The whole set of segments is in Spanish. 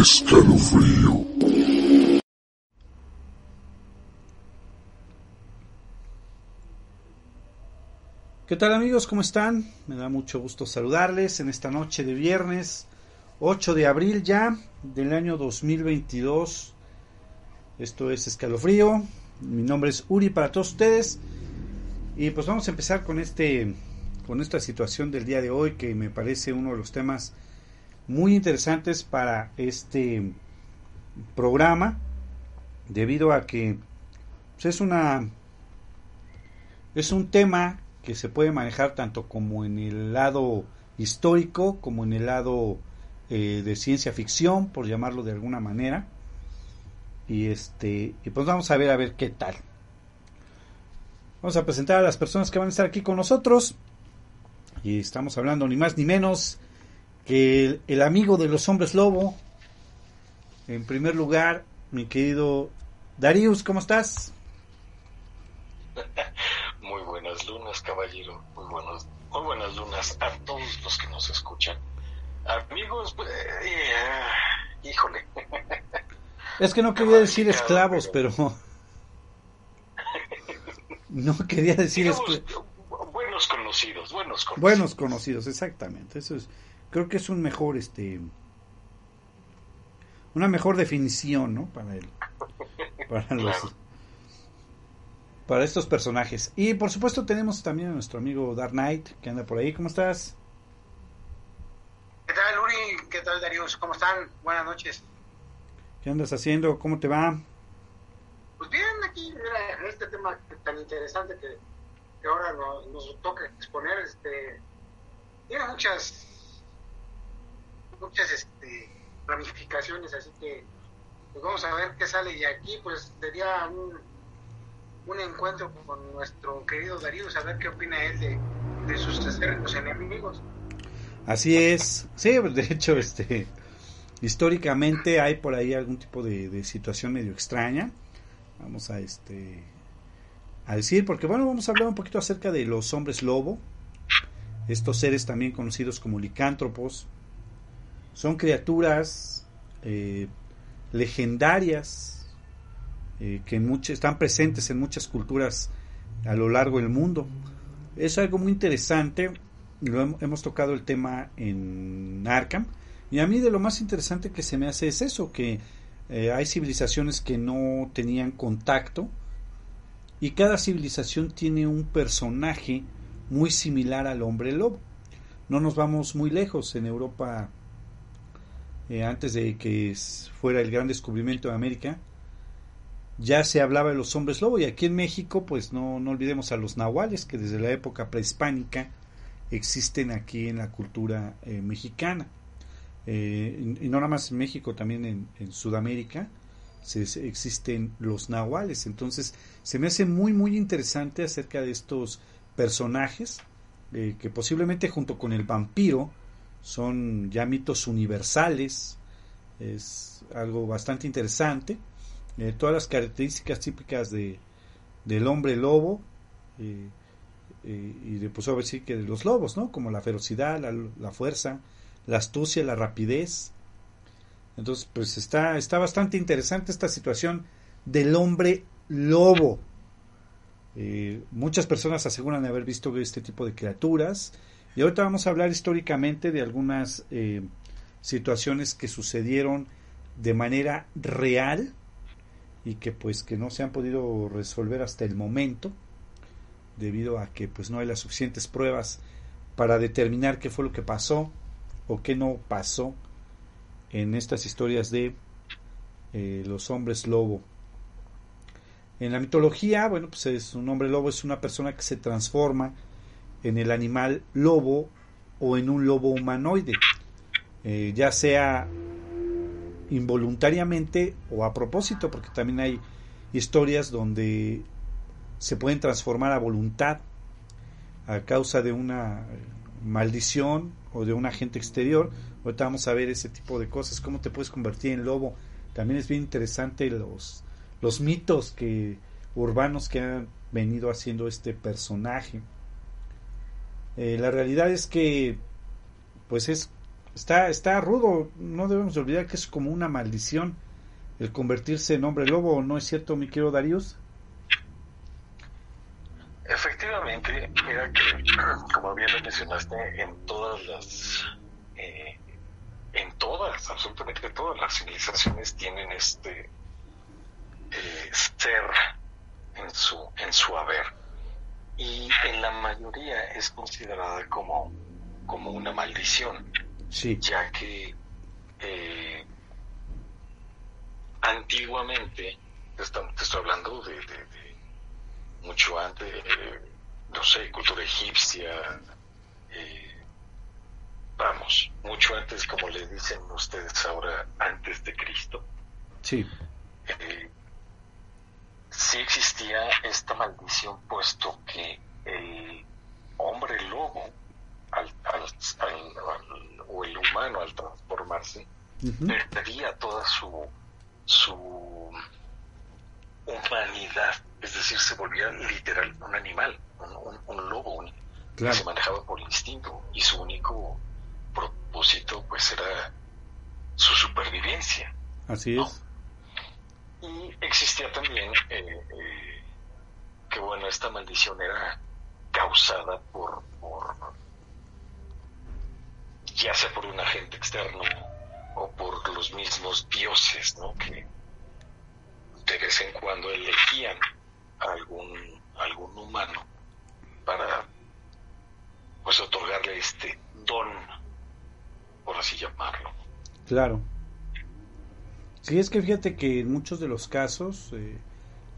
escalofrío. ¿Qué tal amigos? ¿Cómo están? Me da mucho gusto saludarles en esta noche de viernes 8 de abril ya del año 2022. Esto es Escalofrío. Mi nombre es Uri para todos ustedes. Y pues vamos a empezar con este con esta situación del día de hoy que me parece uno de los temas muy interesantes para este programa debido a que pues, es una es un tema que se puede manejar tanto como en el lado histórico como en el lado eh, de ciencia ficción por llamarlo de alguna manera. Y este y pues vamos a ver a ver qué tal. Vamos a presentar a las personas que van a estar aquí con nosotros. Y estamos hablando ni más ni menos que el, amigo de los hombres lobo en primer lugar mi querido Darius cómo estás muy buenas lunas caballero. Muy buenas muy buenas lunas a todos los que nos escuchan. Amigos pues, eh, híjole. Es que no quería decir esclavos pero no quería decir esclavos buenos conocidos buenos conocidos. Buenos conocidos exactamente eso es creo que es un mejor este una mejor definición no para él para los para estos personajes. Y por supuesto tenemos también a nuestro amigo Dark Knight que anda por ahí. Cómo estás qué tal Uri qué tal Darius cómo están buenas noches. Qué andas haciendo cómo te va pues bien aquí mira este tema tan interesante que, que ahora nos, nos toca exponer este tiene muchas muchas este, ramificaciones, así que pues vamos a ver qué sale. Y aquí pues sería un, un encuentro con nuestro querido Darío, a ver qué opina él de, de sus acérrimos enemigos. Así es, sí, de hecho, este, históricamente hay por ahí algún tipo de, de situación medio extraña, vamos a este a decir, porque bueno, vamos a hablar un poquito acerca de los hombres lobo, estos seres también conocidos como licántropos, son criaturas eh, legendarias eh, que están presentes en muchas culturas a lo largo del mundo. Es algo muy interesante, lo hemos tocado el tema en Arkham, y a mí de lo más interesante que se me hace es eso, que eh, hay civilizaciones que no tenían contacto, y cada civilización tiene un personaje muy similar al hombre lobo. No nos vamos muy lejos, en Europa eh, antes de que fuera el gran descubrimiento de América, ya se hablaba de los hombres lobo y aquí en México pues no, no olvidemos a los nahuales que desde la época prehispánica existen aquí en la cultura eh, mexicana. Eh, y, no nada más en México también en, en Sudamérica se, existen los nahuales. Entonces se me hace muy muy interesante acerca de estos personajes que posiblemente junto con el vampiro son ya mitos universales, es algo bastante interesante. Eh, todas las características típicas de, del hombre lobo eh, eh, y de, pues decir que de los lobos, ¿no? Como la ferocidad, la, la, fuerza, la astucia, la rapidez. Entonces, pues está, está bastante interesante esta situación del hombre lobo. muchas personas aseguran haber visto este tipo de criaturas y ahorita vamos a hablar históricamente de algunas eh, situaciones que sucedieron de manera real y que pues que no se han podido resolver hasta el momento debido a que pues no hay las suficientes pruebas para determinar qué fue lo que pasó o qué no pasó en estas historias de eh, los hombres lobo. En la mitología, bueno, pues es un hombre lobo es una persona que se transforma en el animal lobo o en un lobo humanoide, eh, ya sea involuntariamente o a propósito, porque también hay historias donde se pueden transformar a voluntad a causa de una maldición o de un agente exterior. Ahorita vamos a ver ese tipo de cosas, cómo te puedes convertir en lobo. También es bien interesante los, los mitos que urbanos que han venido haciendo este personaje. Eh, la realidad es que, pues es está, está rudo, no debemos olvidar que es como una maldición el convertirse en hombre lobo, ¿no es cierto, mi querido Darius? Efectivamente, mira que, como bien lo mencionaste, en todas las, eh, en todas, absolutamente todas las civilizaciones tienen este eh, ser en su, en su haber. Y en la mayoría es considerada como, como una maldición, sí. ya que eh, antiguamente, te estoy hablando de mucho antes, eh, no sé, cultura egipcia, eh, vamos, mucho antes, como le dicen ustedes ahora, antes de Cristo. Sí. Eh, sí existía esta puesto que el hombre lobo, al, o el humano al transformarse, perdería toda su, su humanidad, es decir, se volvía literal un animal, un, lobo que se manejaba por instinto y su único propósito pues era su supervivencia. Así es. Y existía también eh, eh, que bueno, esta maldición era causada por, por ya sea por un agente externo o por los mismos dioses, ¿no? Que de vez en cuando elegían a algún, algún humano para pues otorgarle este don, por así llamarlo. Claro. Sí, es que fíjate que en muchos de los casos, eh,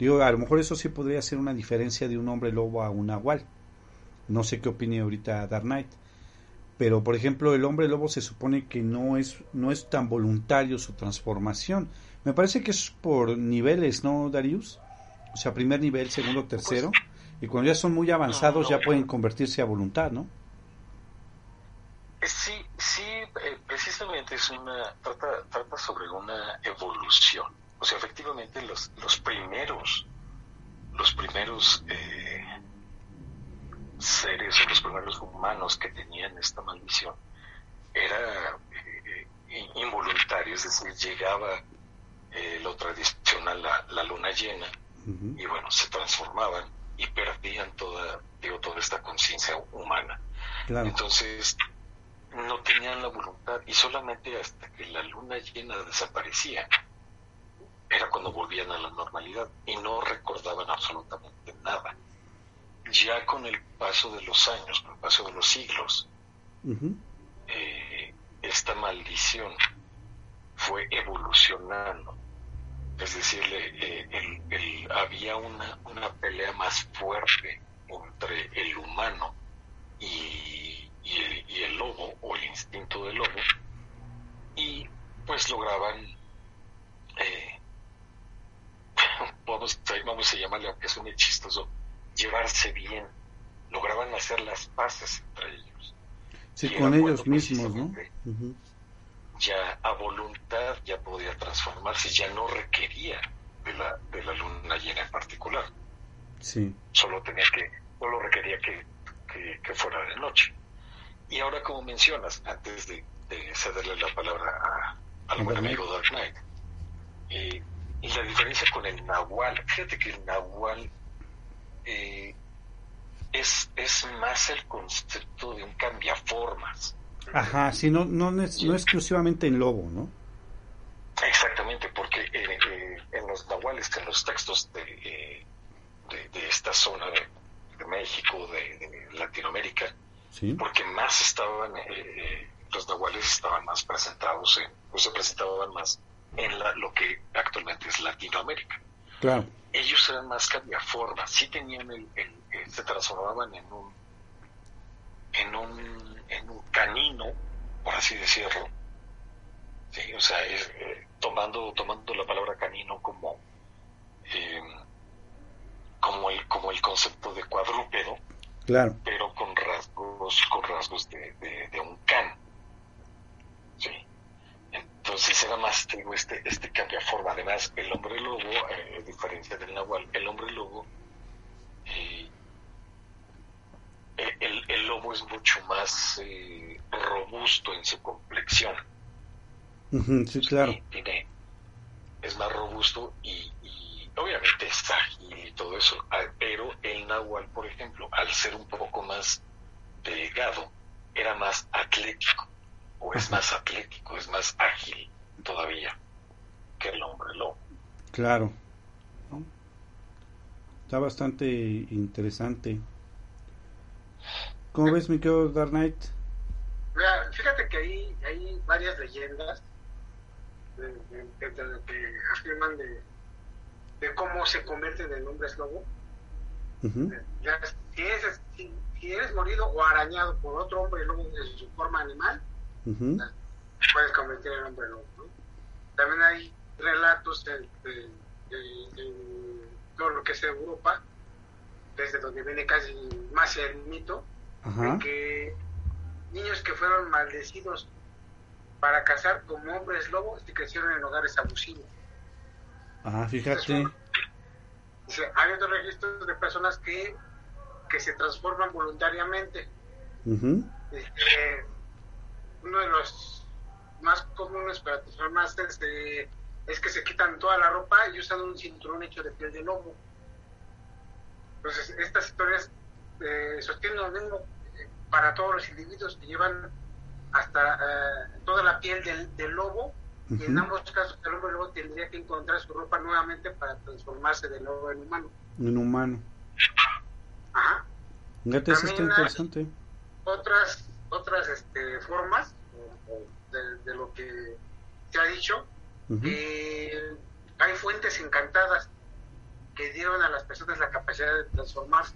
digo, a lo mejor eso sí podría ser una diferencia de un hombre lobo a un nahual. No sé qué opine ahorita Dark Knight. Pero, por ejemplo, el hombre lobo se supone que no es, no es tan voluntario su transformación. Me parece que es por niveles, ¿no, Darius? O sea, primer nivel, segundo, tercero. y cuando ya son muy avanzados ya pueden convertirse a voluntad, ¿no? Sí, sí, eh, precisamente es una, trata, trata sobre una evolución. O sea, efectivamente los, los primeros, los primeros eh, seres o los primeros humanos que tenían esta maldición era involuntario, es decir, llegaba eh, lo tradicional, la, luna llena, y bueno, se transformaban y perdían toda, digo, toda esta conciencia humana. Entonces, no tenían la voluntad y solamente hasta que la luna llena desaparecía era cuando volvían a la normalidad y no recordaban absolutamente nada. Ya con el paso de los años, con el paso de los siglos, eh, esta maldición fue evolucionando es decir, eh, había una, una, pelea más fuerte entre el humano y, el, lobo o el instinto del lobo y pues lograban eh, vamos, vamos a llamarle aunque suene chistoso llevarse bien lograban hacer las paces entre ellos sí con ellos mismos no ya a voluntad ya podía transformarse, ya no requería de la, de la luna llena en particular. Sí. Solo tenía que, solo requería que, que, fuera de noche. Y ahora como mencionas, antes de, cederle la palabra a, al buen amigo Dark Knight, eh, y la diferencia con el Nahual, fíjate que el Nahual eh, es, es más el concepto de un cambiaformas. Ajá, sí, no, no, es, no exclusivamente en lobo, ¿no? Exactamente, porque eh, eh, en los nahuales, en los textos de, eh, de, esta zona de, México, de, Latinoamérica, porque más estaban, los nahuales estaban más presentados, en, pues se presentaban más en la, lo que actualmente es Latinoamérica. Claro. Ellos eran más cambiaformas, sí tenían el, se transformaban en un en un, en un canino, por así decirlo. Sí, o sea, eh, tomando, tomando la palabra canino como, eh, como, el, como el concepto de cuadrúpedo, claro. pero con rasgos, con rasgos de, de, un can. Sí. Entonces era más, digo, este, este cambia forma. Además, el hombre lobo, eh, a diferencia del nahual, el hombre lobo eh, el, lobo es mucho más eh, robusto en su complexión sí, claro. tiene, es más robusto y, obviamente es ágil y todo eso, ah, pero el náhuatl, por ejemplo, al ser un poco más delgado, era más atlético, o es más atlético, es más ágil todavía que el hombre lobo. Claro. Está bastante interesante. ¿Cómo ves, mi querido Dark Knight? fíjate que hay, hay varias leyendas de, que afirman de, de, cómo se convierte en hombres lobo. si, eres, si, eres morido o arañado por otro hombre lobo en su forma animal, puedes convertir en hombre lobo. También hay relatos de, todo lo que es Europa, desde donde viene casi más el mito, de que niños que fueron maldecidos para cazar como hombres lobos y crecieron en hogares abusivos. Ah, fíjate. hay otros registros de personas que, que se transforman voluntariamente. Este, uno de los más comunes para transformarse es, es que se quitan toda la ropa y usan un cinturón hecho de piel de lobo. Entonces, estas historias eh, sostienen lo mismo eh, para todos los individuos que llevan hasta eh, toda la piel del, del lobo. Y en ambos casos, el hombre lobo tendría que encontrar su ropa nuevamente para transformarse de nuevo en humano. En humano. Ajá. Fíjate, eso está interesante. Otras, otras este, formas de, lo que se ha dicho. hay fuentes encantadas que dieron a las personas la capacidad de transformarse.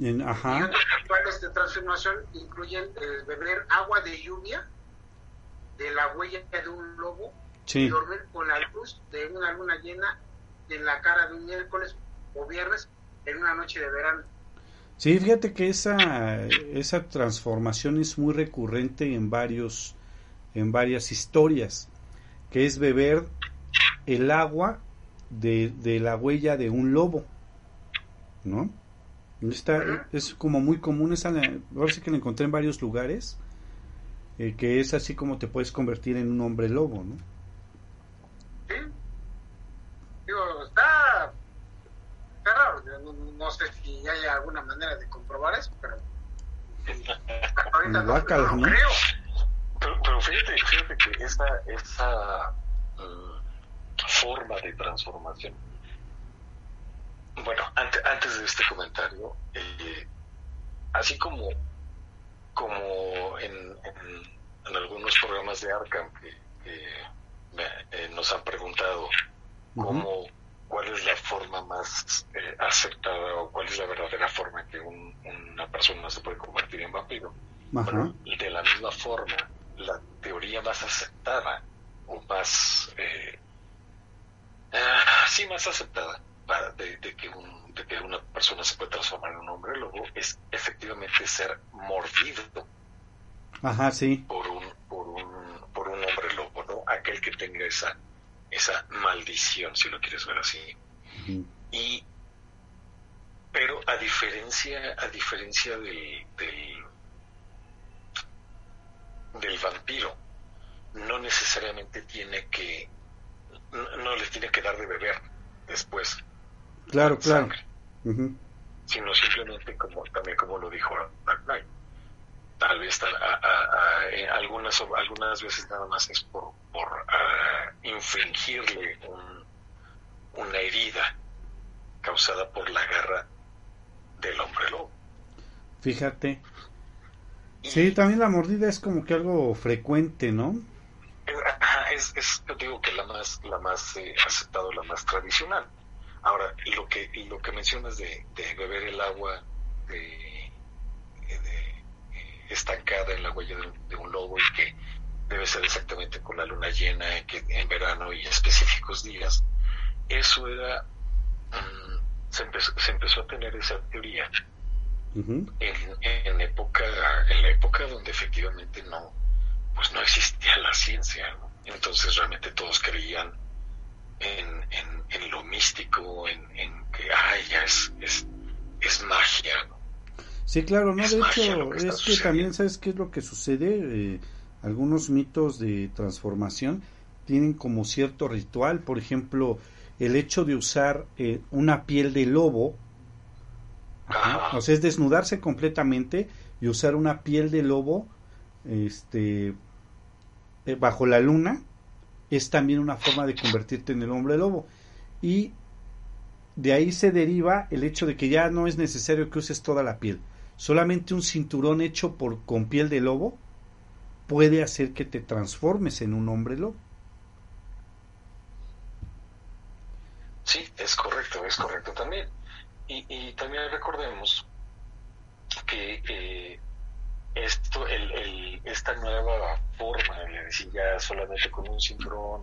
En, ajá. Y otros rituales de transformación incluyen eh, beber agua de lluvia, de la huella de un lobo, y dormir con la luz de una luna llena en la cara de un miércoles o viernes en una noche de verano. Sí, fíjate que esa, esa transformación es muy recurrente en varios en varias historias, que es beber el agua de, de la huella de un lobo, ¿no? Está, es como muy común, esa, ahora sí que la encontré en varios lugares, eh, que es así como te puedes convertir en un hombre lobo, ¿no? Sí. Digo, está, está raro, no, sé si hay alguna manera de comprobar eso, pero ahorita no, creo. Pero, fíjate, fíjate que esa, esa mm, forma de transformación. Bueno, antes, antes de este comentario, eh, así como, como en, en, algunos programas de Arkham que, eh, nos han preguntado cómo, cuál es la forma más eh, aceptada o cuál es la verdadera forma en que una persona se puede convertir en vampiro. Bueno, de la misma forma, la teoría más aceptada o más... Ah, sí, más aceptada de, que un, de, que una persona se puede transformar en un hombre lobo es efectivamente ser mordido Ajá, sí. por un por un por un hombre lobo no aquel que tenga esa esa maldición si lo quieres ver así y pero a diferencia a diferencia del, del del vampiro no necesariamente tiene que no, no les tiene que dar de beber después claro, claro. sino simplemente como también como lo dijo Dark Knight. Tal vez algunas algunas veces nada más es por, por infringirle una herida causada por la garra del hombre lobo. Fíjate. sí, también la mordida es como que algo frecuente, ¿no? Es, es, yo digo que la más, la más eh, aceptado, la más tradicional. Ahora, lo que, lo que mencionas de, beber el agua de, estancada en la huella de, un lobo y que debe ser exactamente con la luna llena que en verano y específicos días, eso era, mm, se, empezó, se empezó a tener esa teoría en, en, época, en la época donde efectivamente no, pues no existía la ciencia, entonces realmente todos creían en, en, lo místico, en, que, ay, ya es, es, magia. Sí, claro, ¿no? de hecho, es que también, ¿sabes qué es lo que sucede? Eh, algunos mitos de transformación tienen como cierto ritual, por ejemplo, el hecho de usar eh, una piel de lobo, o sea, es desnudarse completamente y usar una piel de lobo este, eh, bajo la luna, es también una forma de convertirte en el hombre lobo. Y de ahí se deriva el hecho de que ya no es necesario que uses toda la piel. Solamente un cinturón hecho por, con piel de lobo puede hacer que te transformes en un hombre lobo. Sí, es correcto, es correcto también. Y, también recordemos que eh, esto, el, esta nueva forma, de decir, ya solamente con un cinturón,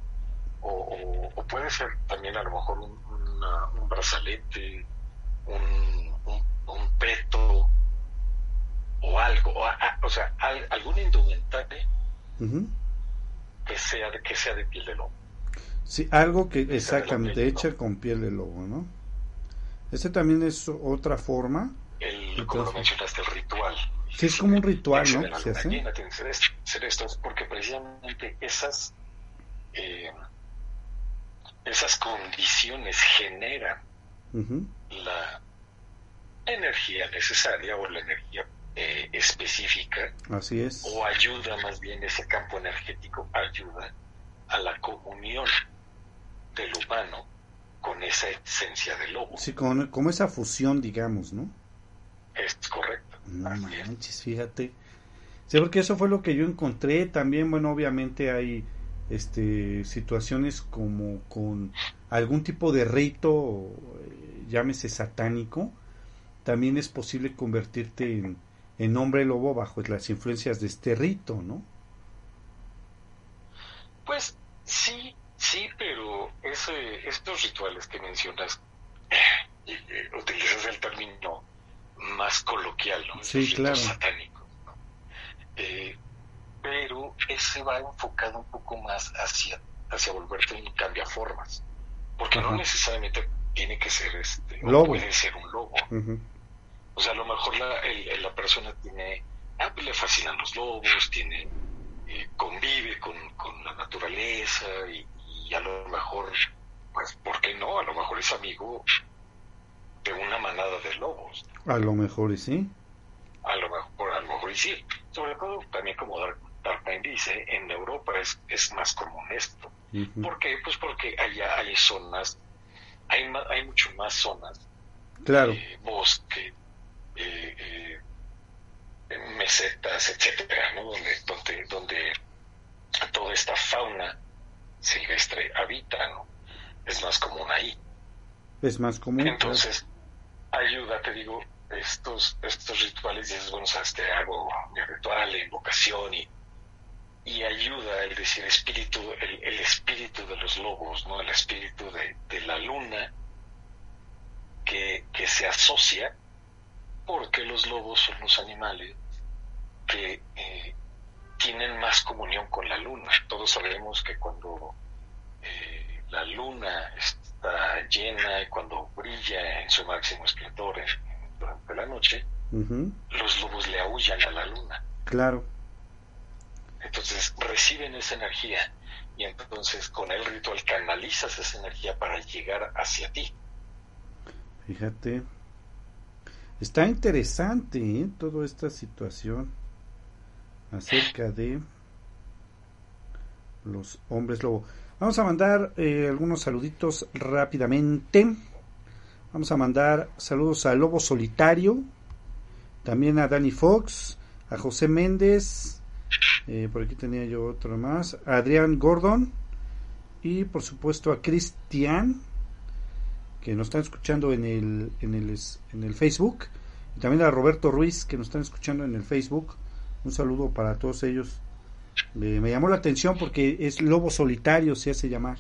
o, puede ser también a lo mejor un, un brazalete, un, un, peto, o algo, o, sea, algún indumentario que, sea de, que sea de piel de lobo. Sí, algo que, exactamente, hecha con piel de lobo, ¿no? Ese también es otra forma. El, como lo mencionaste, el ritual. Sí, es como un ritual, ¿no? Se hace. Hacer esto, porque precisamente esas eh, esas condiciones generan la energía necesaria o la energía eh, específica. Así es. O ayuda más bien ese campo energético, ayuda a la comunión del humano con esa esencia del lobo. Sí, con, como esa fusión, digamos, ¿no? Es correcto. No manches, fíjate. Sí, porque eso fue lo que yo encontré. También, bueno, obviamente hay este situaciones como con algún tipo de rito, eh, llámese satánico. También es posible convertirte en, en hombre lobo bajo las influencias de este rito, ¿no? Pues sí, Sí, pero ese, estos rituales que mencionas, eh, utilizas el término más coloquial, ¿no? Sí, claro. Satánicos, eh, pero ese va enfocado un poco más hacia, hacia volverte un cambiaformas. Porque no necesariamente tiene que ser este, lobo. puede ser un lobo. O sea, a lo mejor la, la persona tiene, ah, pues le fascinan los lobos, tiene, eh, convive con, con la naturaleza y, y a lo mejor, pues, ¿por qué no? A lo mejor es amigo de una manada de lobos. A lo mejor y sí. A lo mejor, a lo mejor y sí. Sobre todo también como Dark, dice, en Europa es, es más común esto. ¿Por qué? Pues porque allá hay zonas, hay, hay mucho más zonas. Claro. Eh, bosque, eh, eh, mesetas, etcétera, ¿no? Donde, donde, donde toda esta fauna silvestre habita, ¿no? Es más común ahí. Es más común. Entonces, ayuda, te digo, estos, estos rituales, y es bueno, sabes que hago mi ritual, la invocación y, y ayuda el decir espíritu, el, el, espíritu de los lobos, ¿no? El espíritu de, de la luna que, que se asocia porque los lobos son los animales que eh, tienen más comunión con la luna. Todos sabemos que cuando eh, la luna está llena y cuando brilla en su máximo esplendor durante la noche, los lobos le aullan a la luna. Claro. Entonces reciben esa energía y entonces con el ritual canalizas esa energía para llegar hacia ti. Fíjate. Está interesante ¿eh? toda esta situación acerca de los hombres lobo. Vamos a mandar eh, algunos saluditos rápidamente. Vamos a mandar saludos a Lobo Solitario, también a Danny Fox, a José Méndez, eh, por aquí tenía yo otro más, a Adrián Gordon y por supuesto a Cristian, que nos están escuchando en el, en el, en el Facebook, y también a Roberto Ruiz, que nos están escuchando en el Facebook. Un saludo para todos ellos. me llamó la atención porque es lobo solitario, se hace llamar.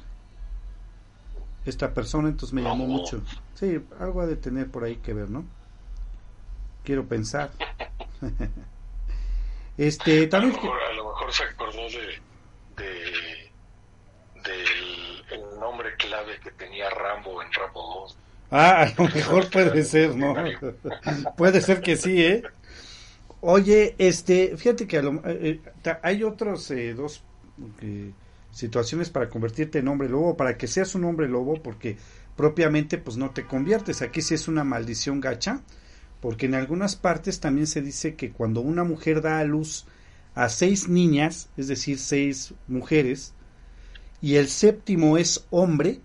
Esta persona, entonces me llamó mucho. Sí, algo ha de tener por ahí que ver, ¿no? Quiero pensar. este, también. A lo, mejor, se acordó de, del el nombre clave que tenía Rambo en Rambo 2. Ah, a lo mejor puede ser, ¿no? puede ser que sí, ¿eh? Oye, este, fíjate que eh, eh, hay otros eh, dos situaciones para convertirte en hombre lobo, para que seas un hombre lobo, porque propiamente pues no te conviertes. Aquí sí es una maldición gacha, porque en algunas partes también se dice que cuando una mujer da a luz a seis niñas, es decir, seis mujeres, y el séptimo es hombre,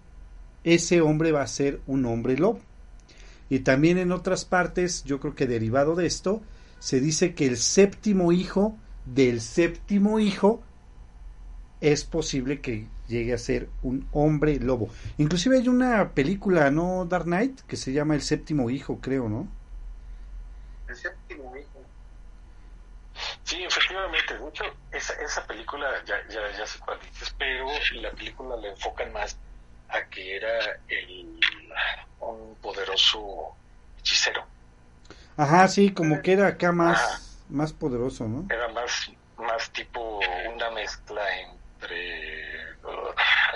ese hombre va a ser un hombre lobo. Y también en otras partes, yo creo que derivado de esto, se dice que el séptimo hijo del séptimo hijo es posible que llegue a ser un hombre lobo. Inclusive hay una película, ¿no? Dark Knight, que se llama El séptimo hijo, creo, ¿no? El séptimo hijo. Sí, efectivamente. De hecho, esa, esa película, ya, ya, ya sé cuál dices, pero la película le enfocan más a que era el, un poderoso hechicero. Ajá, sí, como que era acá más, más poderoso, ¿no? Era más, más tipo una mezcla entre,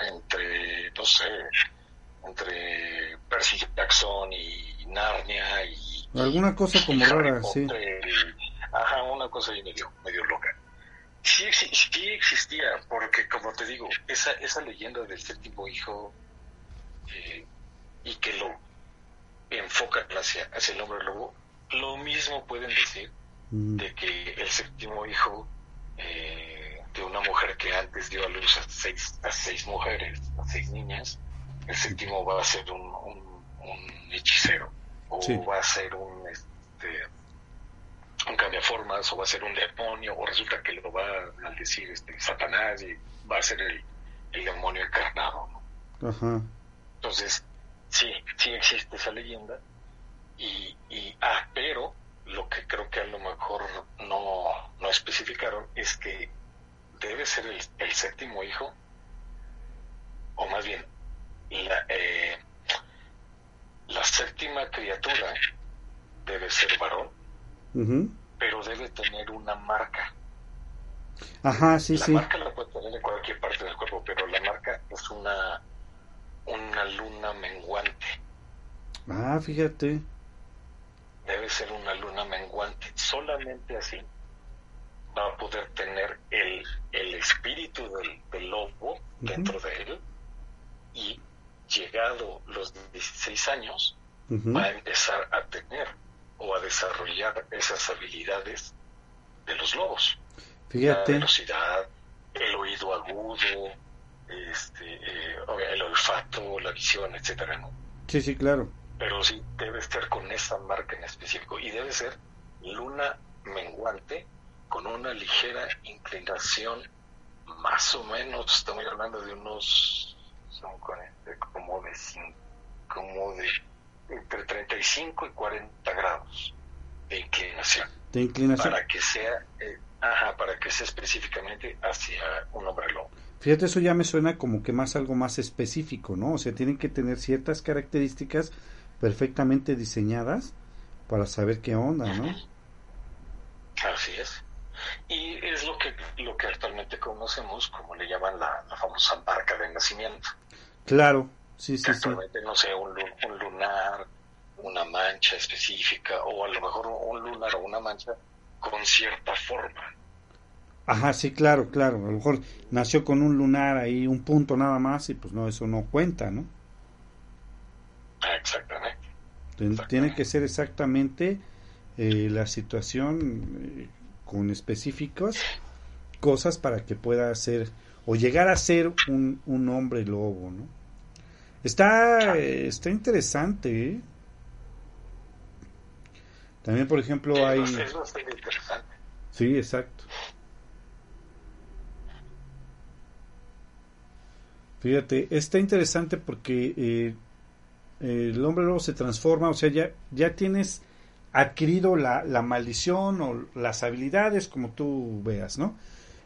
entre, no sé, entre Percy Jackson y Narnia y... Alguna cosa como rara, sí. Ajá, una cosa ahí medio, medio loca. Sí, sí, sí existía, porque como te digo, esa, esa leyenda del séptimo hijo eh, y que lo enfocan hacia, hacia el hombre lobo, lo mismo pueden decir mm. de que el séptimo hijo eh, de una mujer que antes dio a luz a seis, a seis mujeres, a seis niñas, el séptimo va a ser un, un, hechicero o va a ser un este, un cambiaformas o va a ser un demonio o resulta que lo va a maldecir este Satanás y va a ser el, el demonio encarnado. Ajá. Entonces, sí, sí existe esa leyenda. Y, y, ah, pero lo que creo que a lo mejor no, no especificaron es que debe ser el, séptimo hijo, o más bien, la, eh, la séptima criatura debe ser varón, pero debe tener una marca. Ajá, sí, la sí. La marca la puede tener en cualquier parte del cuerpo, pero la marca es una una luna menguante. Ah, fíjate. Debe ser una luna menguante. Solamente así va a poder tener el, el espíritu del, lobo dentro de él y llegado los 16 años va a empezar a tener o a desarrollar esas habilidades de los lobos. Fíjate. La velocidad, el oído agudo, este, eh, el olfato, la visión, etcétera, ¿no? Sí, sí, claro. Pero sí, debe estar con esa marca en específico y debe ser luna menguante con una ligera inclinación, más o menos, estamos hablando de unos, son como de, como de entre 35 y 40 grados de inclinación. De inclinación. Para que sea, eh, ajá, para que sea específicamente hacia un hombre lobo. Fíjate, eso ya me suena como que más algo más específico, ¿no? O sea, tienen que tener ciertas características perfectamente diseñadas para saber qué onda, ¿no? Así es. Y es lo que, lo que actualmente conocemos, como le llaman la, famosa marca de nacimiento. Claro, sí, sí, actualmente, no sé, un, un lunar, una mancha específica, o a lo mejor un lunar o una mancha con cierta forma. Ajá, sí, claro, claro. A lo mejor nació con un lunar ahí, un punto nada más, y pues no, eso no cuenta, ¿no? Exactamente. Tiene que ser exactamente eh, la situación eh, con específicos cosas para que pueda ser o llegar a ser un, un hombre lobo, ¿no? Está, está interesante, ¿eh? También, por ejemplo, hay... Sí, exacto. Fíjate, está interesante porque eh, el hombre luego se transforma, o sea, ya, ya tienes adquirido la, la, maldición o las habilidades como tú veas, ¿no?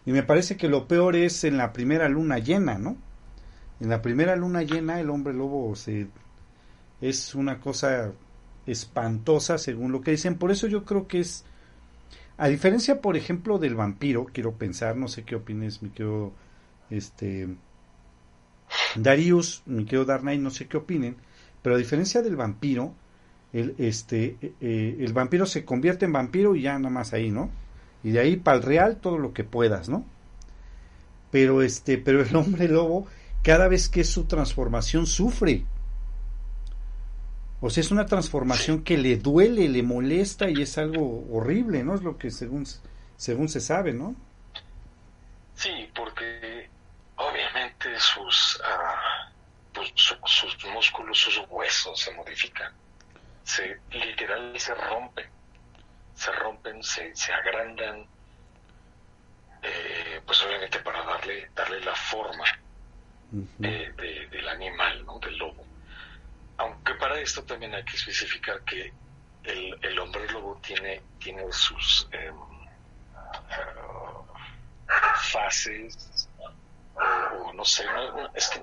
Y me parece que lo peor es en la primera luna llena, ¿no? En la primera luna llena el hombre lobo se, es una cosa espantosa según lo que dicen. Por eso yo creo que es, a diferencia, por ejemplo, del vampiro, quiero pensar, no sé qué opines, mi querido este, Darius, quedo Dark Knight, no sé qué opinen, pero a diferencia del vampiro, el, este, eh, el vampiro se convierte en vampiro y ya nada más ahí, ¿no? Y de ahí para el real todo lo que puedas, ¿no? Pero este, pero el hombre lobo, cada vez que su transformación sufre. O sea, es una transformación que le duele, le molesta y es algo horrible, ¿no? Es lo que según, según se sabe, ¿no? Sí, porque obviamente sus, ah, pues, sus músculos, sus huesos se modifican se literal se rompen, se rompen, se, se agrandan, eh, pues obviamente para darle, darle la forma del animal, ¿no? del lobo. Aunque para esto también hay que especificar que el, el hombre lobo tiene, tiene sus em, fases, o, no sé, es que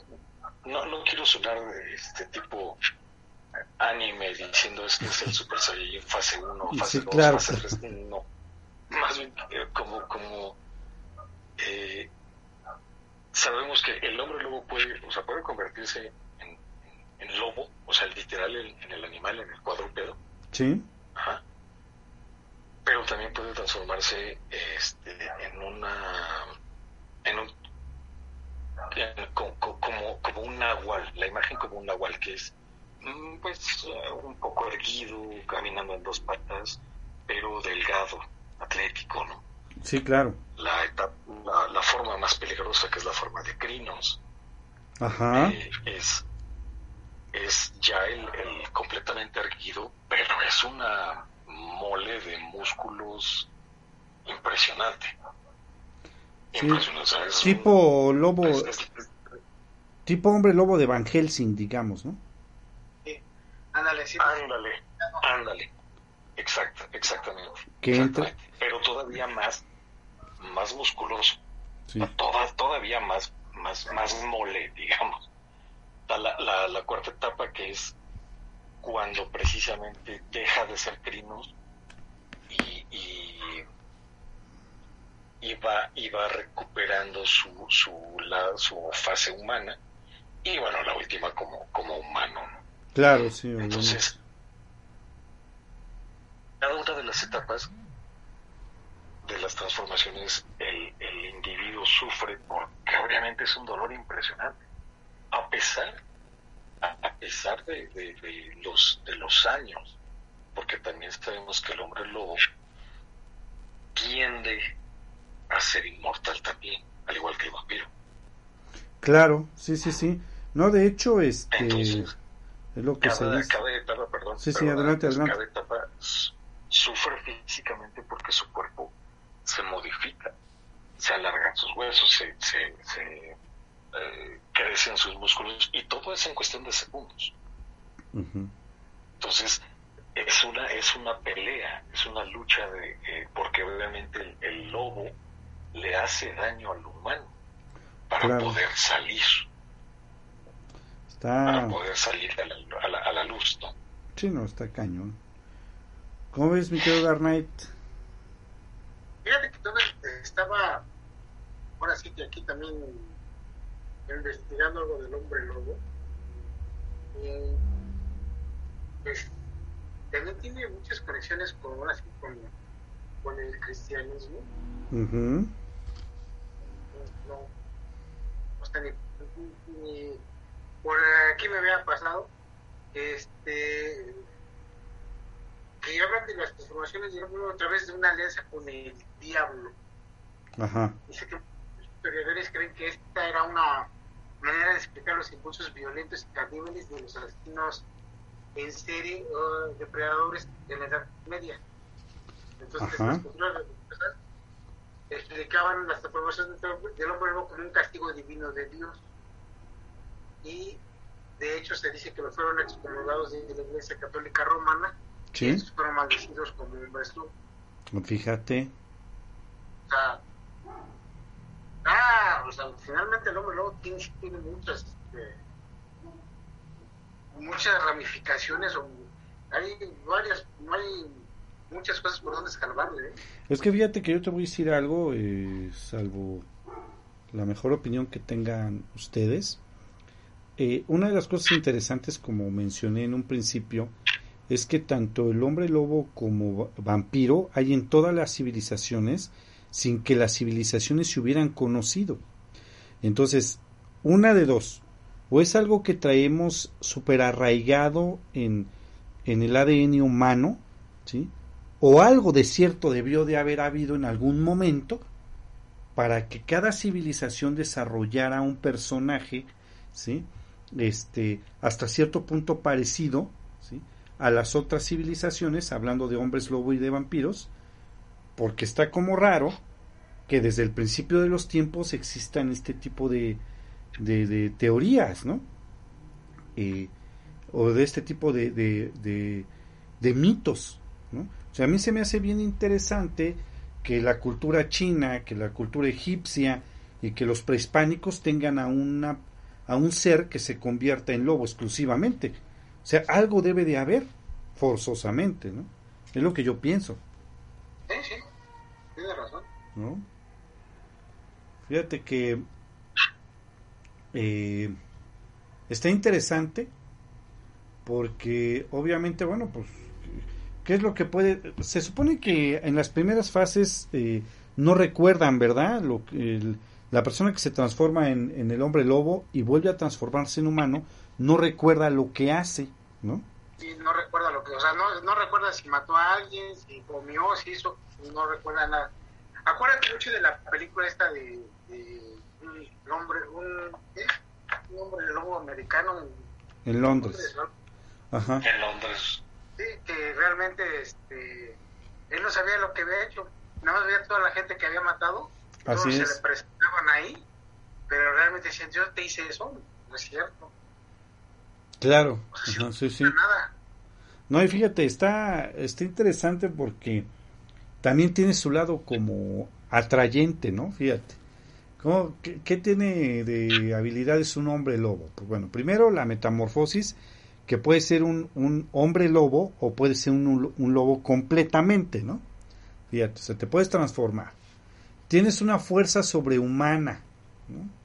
no, no quiero sonar de este tipo anime diciendo es que es el Super Saiyajin fase 1, fase 2, fase 3, no. Más bien eh, como, como eh, sabemos que el hombre lobo puede, o sea, puede convertirse en, en lobo, o sea, literal en, el animal, en el cuadrúpedo. Sí. Ajá. Pero también puede transformarse este, en una en un como, como, como un nahual, la imagen como un nahual que es Mm, pues un poco erguido, caminando en dos patas, pero delgado, atlético, ¿no? Sí, claro. La, la, forma más peligrosa, que es la forma de crinos, Ajá. Eh, es, es ya el, completamente erguido, pero es una mole de músculos impresionante. impresionante tipo lobo, tipo hombre lobo de Van Helsing, digamos, ¿no? Ándale, Ándale, ándale. Exacto, exactamente. Pero todavía más, más musculoso. Todavía más, más, más mole, digamos. La, la, cuarta etapa que es cuando precisamente deja de ser crinos y, y, va, y va recuperando su, su, la, su fase humana y bueno, la última como, como humano, ¿no? Claro, sí. Entonces, cada una de las etapas de las transformaciones, el, individuo sufre porque obviamente es un dolor impresionante. A pesar, a, pesar de, los, de los años, porque también sabemos que el hombre lobo tiende a ser inmortal también, al igual que el vampiro. Claro, sí, sí, sí. No, de hecho, este... Es lo que cada, se dice. Cada etapa, perdón. Sí, sí, adelante, adelante. Cada etapa sufre físicamente porque su cuerpo se modifica. Se alargan sus huesos, se, se, se eh, crecen sus músculos y todo es en cuestión de segundos. Entonces, es una, es una pelea, es una lucha de, eh, porque obviamente el, el, lobo le hace daño al humano para poder salir para poder salir a la, a la, luz, ¿no? Sí, no, está cañón. ¿Cómo ves, mi querido Dark Knight? Fíjate que todo estaba, ahora sí que aquí también investigando algo del hombre lobo. Y, pues, también tiene muchas conexiones con, ahora con, con el cristianismo. Uh no, o sea, ni, ni por aquí me había pasado este que hablan de las transformaciones de a través de una alianza con el diablo. Ajá. Dice que los historiadores creen que esta era una manera de explicar los impulsos violentos y caníbales de los asesinos en serie o depredadores de la Edad Media. Entonces, las culturas explicaban las transformaciones del hombre como un castigo divino de Dios y de hecho se dice que lo fueron excomulgados de la Iglesia Católica Romana ¿Sí? y fueron maldecidos como un lobo. Fíjate. O sea, ah, o sea, finalmente el hombre lobo tiene, muchas este, muchas ramificaciones o hay varias, no hay muchas cosas por donde escarbarle. ¿eh? Es que fíjate que yo te voy a decir algo, eh, salvo la mejor opinión que tengan ustedes. Eh, una de las cosas interesantes, como mencioné en un principio, es que tanto el hombre lobo como vampiro hay en todas las civilizaciones sin que las civilizaciones se hubieran conocido. Entonces, una de dos, o es algo que traemos super arraigado en, en el ADN humano, ¿sí? o algo de cierto debió de haber habido en algún momento para que cada civilización desarrollara un personaje, ¿sí? Este, hasta cierto punto parecido, ¿sí? a las otras civilizaciones, hablando de hombres lobo y de vampiros, porque está como raro que desde el principio de los tiempos existan este tipo de, de, teorías, ¿no? Eh, o de este tipo de, de, de, mitos, ¿no? O sea, a mí se me hace bien interesante que la cultura china, que la cultura egipcia y que los prehispánicos tengan a, una, a un ser que se convierta en lobo exclusivamente. O sea, algo debe de haber forzosamente, ¿no? Es lo que yo pienso. Sí, sí, tiene razón. ¿No? Fíjate que eh, está interesante porque obviamente, bueno, pues, ¿qué es lo que puede? Se supone que en las primeras fases eh, no recuerdan, ¿verdad? Lo que la persona que se transforma en, en, el hombre lobo y vuelve a transformarse en humano no recuerda lo que hace, ¿no? Sí, no recuerda lo que, o sea, no, no recuerda si mató a alguien, si comió, si hizo, no recuerda nada. Acuérdate mucho de la película esta de un hombre, un, un hombre lobo americano en, Londres. Ajá. En Londres. Sí, que realmente este, él no sabía lo que había hecho, nada más veía toda la gente que había matado, todos se le presentaban ahí, pero realmente decían, yo te hice eso, no es cierto. Claro, sí, sí. Nada. No, y fíjate, está, está interesante porque también tiene su lado como atrayente, ¿no? Fíjate. Qué, tiene de habilidades un hombre lobo? Pues bueno, primero la metamorfosis, que puede ser un, hombre lobo o puede ser un, lobo completamente, ¿no? Fíjate, se te puedes transformar. Tienes una fuerza sobrehumana, ¿no?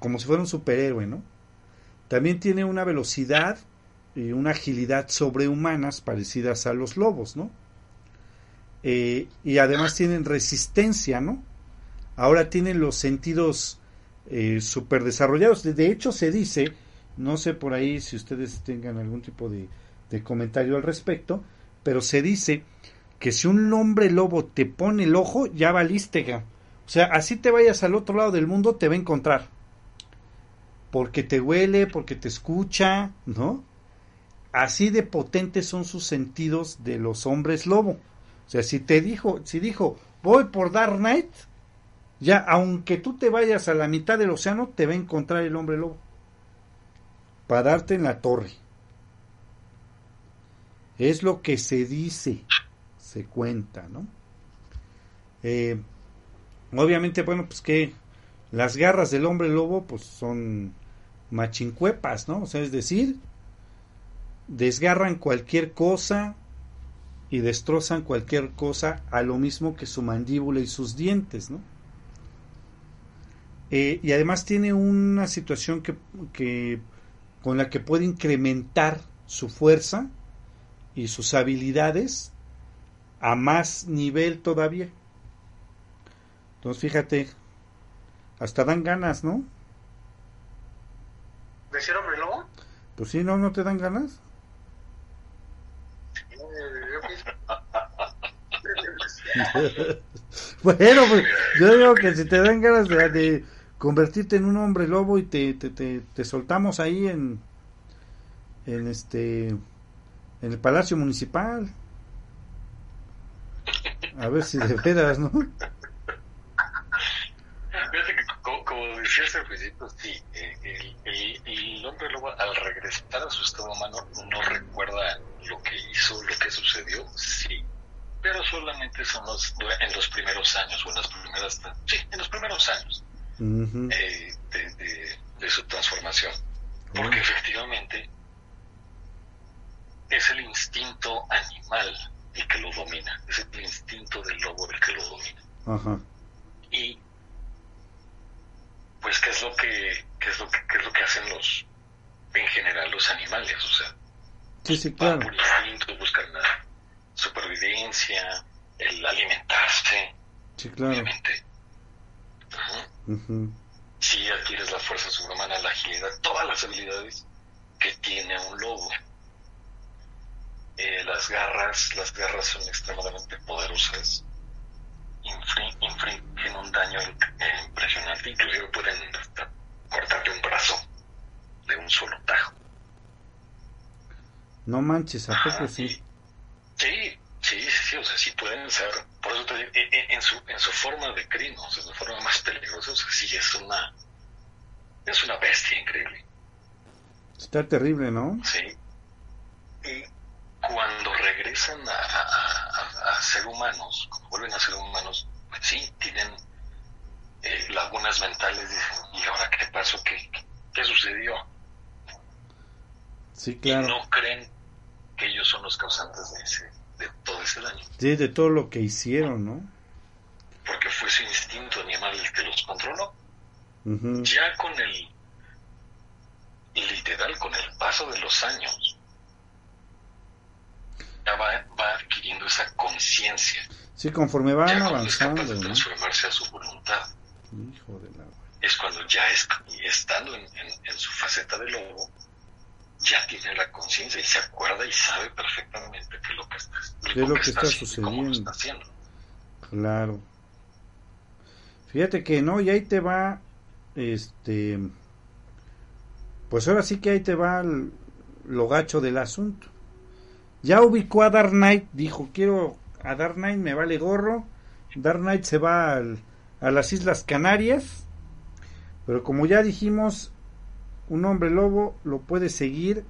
como si fuera un superhéroe, ¿no? También tiene una velocidad y una agilidad sobrehumanas parecidas a los lobos, ¿no? Eh, y además tienen resistencia, ¿no? Ahora tienen los sentidos eh, super desarrollados. De hecho, se dice, no sé por ahí si ustedes tengan algún tipo de, comentario al respecto, pero se dice que si un hombre lobo te pone el ojo, ya valiste. O sea, así te vayas al otro lado del mundo, te va a encontrar. Porque te huele, porque te escucha, ¿no? Así de potentes son sus sentidos de los hombres lobo. O sea, si te dijo, si dijo, voy por Dark Knight, ya aunque tú te vayas a la mitad del océano, te va a encontrar el hombre lobo. Para darte en la torre. Es lo que se dice, se cuenta, ¿no? Eh, obviamente, bueno, pues que las garras del hombre lobo, pues son machincuepas, ¿no? O sea, es decir, desgarran cualquier cosa, y destrozan cualquier cosa a lo mismo que su mandíbula y sus dientes, ¿no? Eh, y además tiene una situación que, con la que puede incrementar su fuerza y sus habilidades a más nivel todavía. Entonces fíjate, hasta dan ganas, ¿no? ¿De ser hombre lobo? Pues sí, ¿no? ¿No te dan ganas? bueno, pues yo digo que si te dan ganas de, convertirte en un hombre lobo y te, te, soltamos ahí en, en este en el Palacio Municipal. A ver si de veras, ¿no? Que, como, decías sí, el, el, el, hombre lobo al regresar a su estado humano no recuerda lo que hizo, lo que sucedió, sí, pero solamente son los, en los primeros años o en las primeras, sí, en los primeros años eh, de, su transformación. Porque efectivamente es el instinto animal el que lo domina, es el instinto del lobo el que lo domina. Y pues qué es lo que qué es lo que qué es lo que hacen los en general los animales, o sea, Sí, sí, claro. Por instinto, buscan la supervivencia, el alimentarse. Sí, claro. Obviamente. Si adquieres la fuerza sobrehumana, la agilidad, todas las habilidades que tiene un lobo. Eh, las garras, las garras son extremadamente poderosas. Infri- infringen un daño eh, impresionante, inclusive pueden hasta cortarte un brazo de un solo tajo. No manches, ¿a poco Ajá, sí? Sí, sí, sí, sí, o sea, sí pueden ser, en, su, en su forma de crimen, en su forma más peligrosa, sí es una, es una bestia increíble, Está terrible, ¿no? sí. Y cuando regresan a, a- a- a ser humanos, cuando vuelven a ser humanos, pues sí, tienen eh, lagunas mentales, dicen, ¿y ahora qué pasó? ¿Qué, qué, sucedió? Sí, Y claro. no creen que ellos son los causantes de, ese, de todo ese daño. Sí, de todo lo que hicieron, ¿no? porque fue su instinto animal el que los controló. Ujú. Ya con el, literal, con el paso de los años, ya va, va adquiriendo esa conciencia. Sí, conforme van Ya cuando es capaz avanzando, de ¿no? transformarse a su voluntad, Hijo de la... es cuando ya es, y estando en, en- en su faceta de lobo, ya tiene la conciencia y se acuerda y sabe perfectamente qué es lo que está, ¿Qué es lo que está sucediendo? está haciendo. Claro. Fíjate que no, y ahí te va, este, pues ahora sí que ahí te va el- lo gacho del asunto. Ya ubicó a Dark Knight, dijo, quiero a Dark Knight, me vale gorro. Dark Knight se va al- a las Islas Canarias, pero como ya dijimos, un hombre lobo lo puede seguir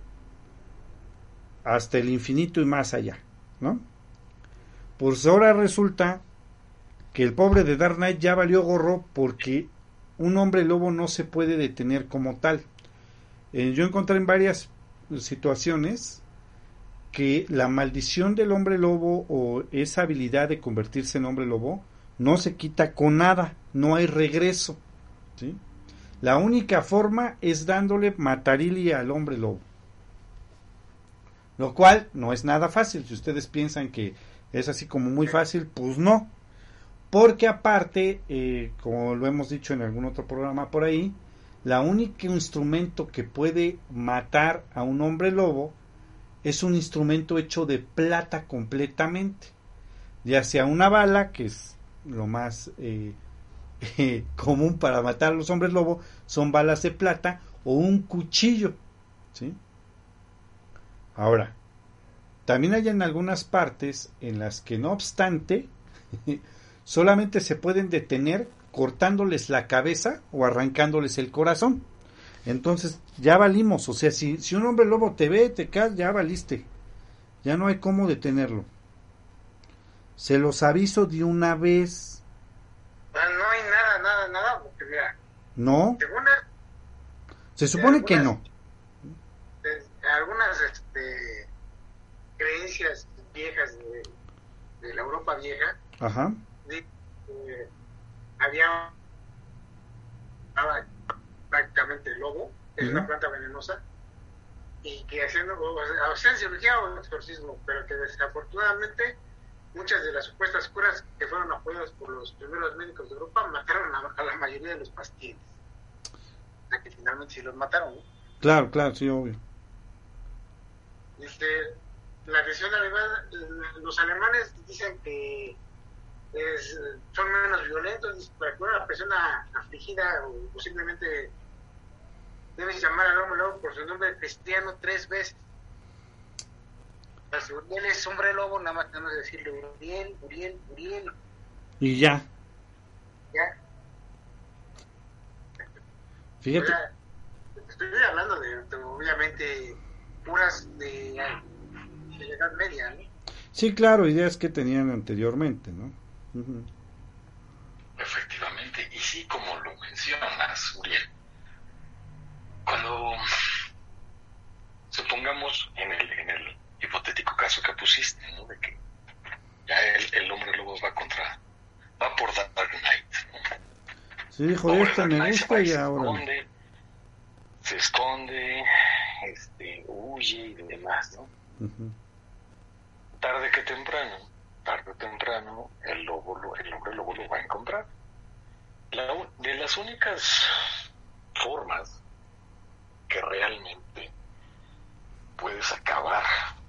hasta el infinito y más allá, ¿no? Pues ahora resulta que el pobre de Dark Knight ya valió gorro porque un hombre lobo no se puede detener como tal. Eh, yo encontré en varias situaciones que la maldición del hombre lobo o esa habilidad de convertirse en hombre lobo no se quita con nada, no hay regreso. ¿sí? La única forma es dándole matarili al hombre lobo. Lo cual no es nada fácil. Si ustedes piensan que es así como muy fácil, pues no. Porque aparte, eh, como lo hemos dicho en algún otro programa por ahí, la único instrumento que puede matar a un hombre lobo es un instrumento hecho de plata completamente. Ya sea una bala, que es lo más eh, eh, común para matar a los hombres lobo, son balas de plata, o un cuchillo. ¿sí? Ahora, también hay en algunas partes en las que no obstante, solamente se pueden detener cortándoles la cabeza o arrancándoles el corazón. Entonces ya valimos, o sea, si, si un hombre lobo te ve, te cae, ya valiste. Ya no hay cómo detenerlo. Se los aviso de una vez. Ah, No hay nada, nada, nada, porque mira, No, según se supone que no. de- algunas este, creencias viejas de, de la Europa vieja, Ajá. de- eh, había prácticamente el lobo, es una planta venenosa, y que haciendo, o sea, cirugía o exorcismo, pero que desafortunadamente muchas de las supuestas curas que fueron apoyadas por los primeros médicos de Europa mataron a, a la mayoría de los pacientes. O sea que finalmente sí los mataron. ¿no? Claro, claro, sí, obvio. Dice, la versión alemana, los alemanes dicen que es, son menos violentos, para que una persona afligida o posiblemente debes llamar al hombre por su nombre cristiano tres veces. Uriel es hombre lobo, nada más tenemos que decirle Uriel, Uriel, Uriel, Y ya. ya. Fíjate. Estoy hablando de, de, obviamente, puras de, de la Edad Media, ¿no? Sí, claro, ideas que tenían anteriormente, ¿no? Efectivamente, y sí, como lo mencionas, Uriel, cuando supongamos en el, en el hipotético caso que pusiste, ¿no? De que ya el, el hombre lobo va contra, va por Dark Knight, ¿no? Sí, esto Dark me gusta y se ahora. esconde, se esconde, este, huye y demás, ¿no? tarde que temprano, tarde o temprano, el lobo, el hombre lobo lo va a encontrar. de las únicas formas que realmente puedes acabar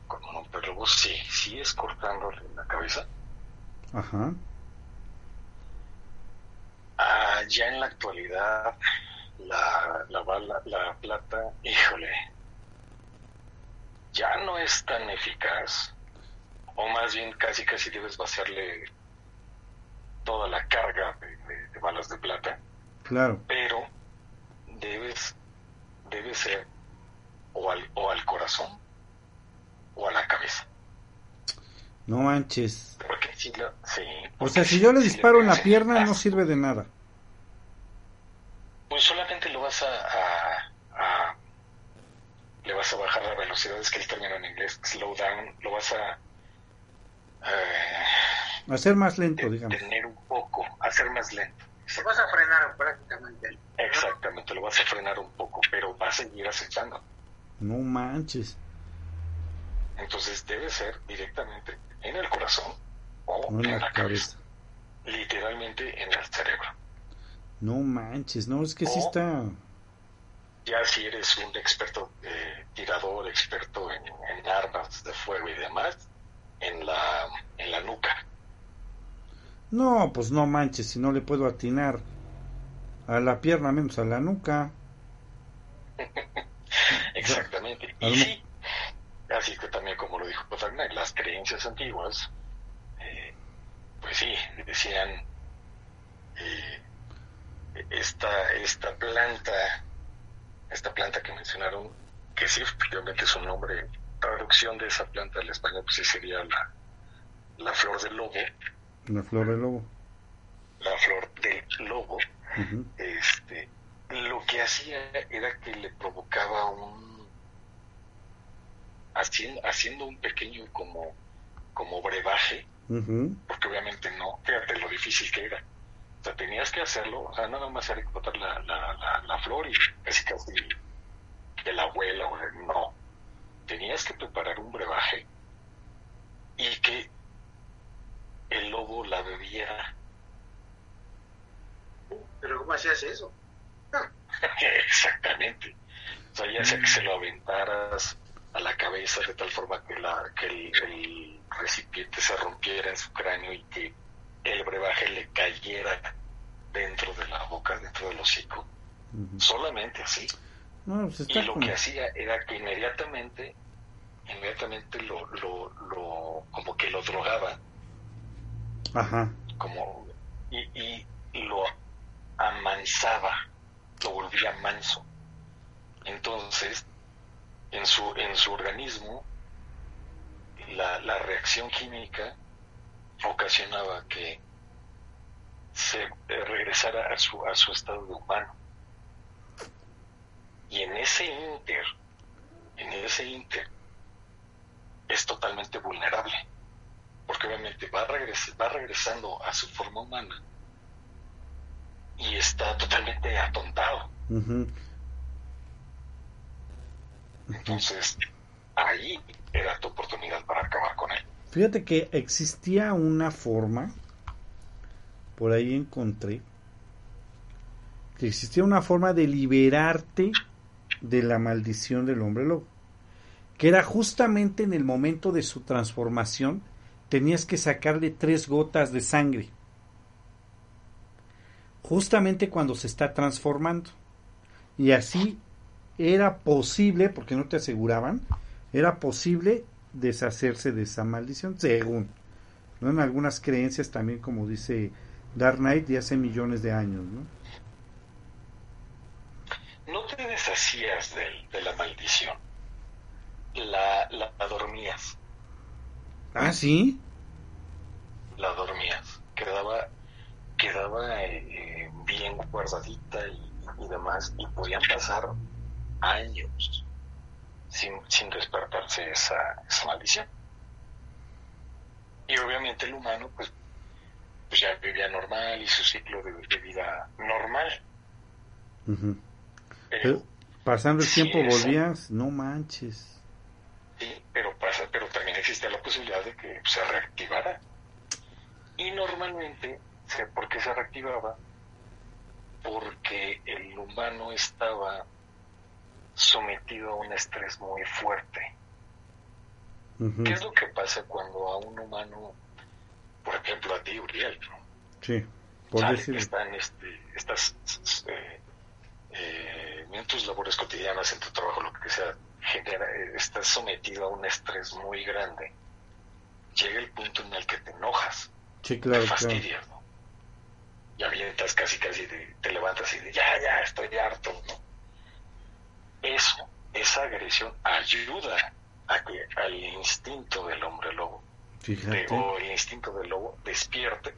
con un hombre sí, sí es cortándole la cabeza. Ajá. Ah, ya en la actualidad, la, la bala, la plata, híjole, ya no es tan eficaz, o más bien casi casi debes vaciarle toda la carga de, balas de plata. Claro. Pero debes, debe ser o al, o al corazón o a la cabeza. No manches. Porque si sí, o sea, si yo le disparo en la pierna no sirve de nada. Pues solamente lo vas a, a, le vas a bajar la velocidad, es que el término en inglés, slow down, lo vas a eh, hacer más lento, digamos. Tener un poco, hacer más lento. Lo vas a frenar prácticamente. Exactamente, lo vas a frenar un poco, pero va a seguir acechando. No manches. Entonces debe ser directamente en el corazón o en la, cabeza. Literalmente en el cerebro. No manches, no, es que si está... Ya si eres un experto eh, tirador, experto en, armas de fuego y demás, en la, en la nuca. No, pues no manches, si no le puedo atinar a la pierna menos a la nuca. Exactamente. y sí, así que también como lo dijo Wagner, las creencias antiguas, eh, pues sí, decían eh, esta, esta planta, esta planta que mencionaron, que sí, efectivamente es un nombre, traducción de esa planta al español, pues sí sería la, la flor del lobo. La flor del lobo. La flor del lobo. este, lo que hacía era que le provocaba un haciendo, haciendo un pequeño como como brebaje porque obviamente no fíjate lo difícil que era. O sea tenías que hacerlo o sea nada más era botar la, la, la, flor y casi casi de la abuela o no. Tenías que preparar un brebaje y que el lobo la bebiera pero cómo hacías eso Exactamente. O sea, ya sea que se lo aventaras a la cabeza de tal forma que, la, que el, recipiente se rompiera en su cráneo y que el brebaje le cayera dentro de la boca, dentro del hocico. Solamente así. Pues y lo que hacía era que inmediatamente, inmediatamente lo, lo, lo como que lo drogaba. Ajá. Como, y, y lo amansaba lo volvía manso. Entonces, en su, en su organismo, la, la reacción química ocasionaba que se eh, regresara a su, a su estado de humano. Y en ese inter, en ese inter, es totalmente vulnerable, porque obviamente va, va regresando a su forma humana y está totalmente atontado. Entonces, ahí era tu oportunidad para acabar con él. Fíjate que existía una forma, por ahí encontré, que existía una forma de liberarte de la maldición del hombre lobo, que era justamente en el momento de su transformación, tenías que sacarle tres gotas de sangre justamente cuando se está transformando. Y así era posible, porque no te aseguraban, era posible deshacerse de esa maldición, según. ¿no? En algunas creencias también, como dice Dark Knight, de hace millones de años. ¿no? No te deshacías de, la maldición, la, la, la, dormías. ¿Ah, sí? La dormías, quedaba quedaba eh, bien guardadita y, demás, y podían pasar años sin, sin despertarse esa, esa maldición. Y obviamente el humano, pues, pues ya vivía normal y su ciclo de, vida normal. pasando el tiempo volvías, no manches. Sí, pero pasa, pero también existía la posibilidad de que se reactivara. Y normalmente, ¿por qué se reactivaba? Porque el humano estaba sometido a un estrés muy fuerte. ¿Qué es lo que pasa cuando a un humano, por ejemplo a ti, Uriel, sí, por decir... están este, estas, eh, eh, en tus labores cotidianas, en tu trabajo, lo que sea, genera, eh, estás sometido a un estrés muy grande, llega el punto en el que te enojas, sí, claro, te fastidias, ¿no? Y avientas casi, casi, te levantas y de ya, ya, estoy harto, ¿no? Eso, esa agresión ayuda a que al instinto del hombre lobo o el instinto del lobo despierte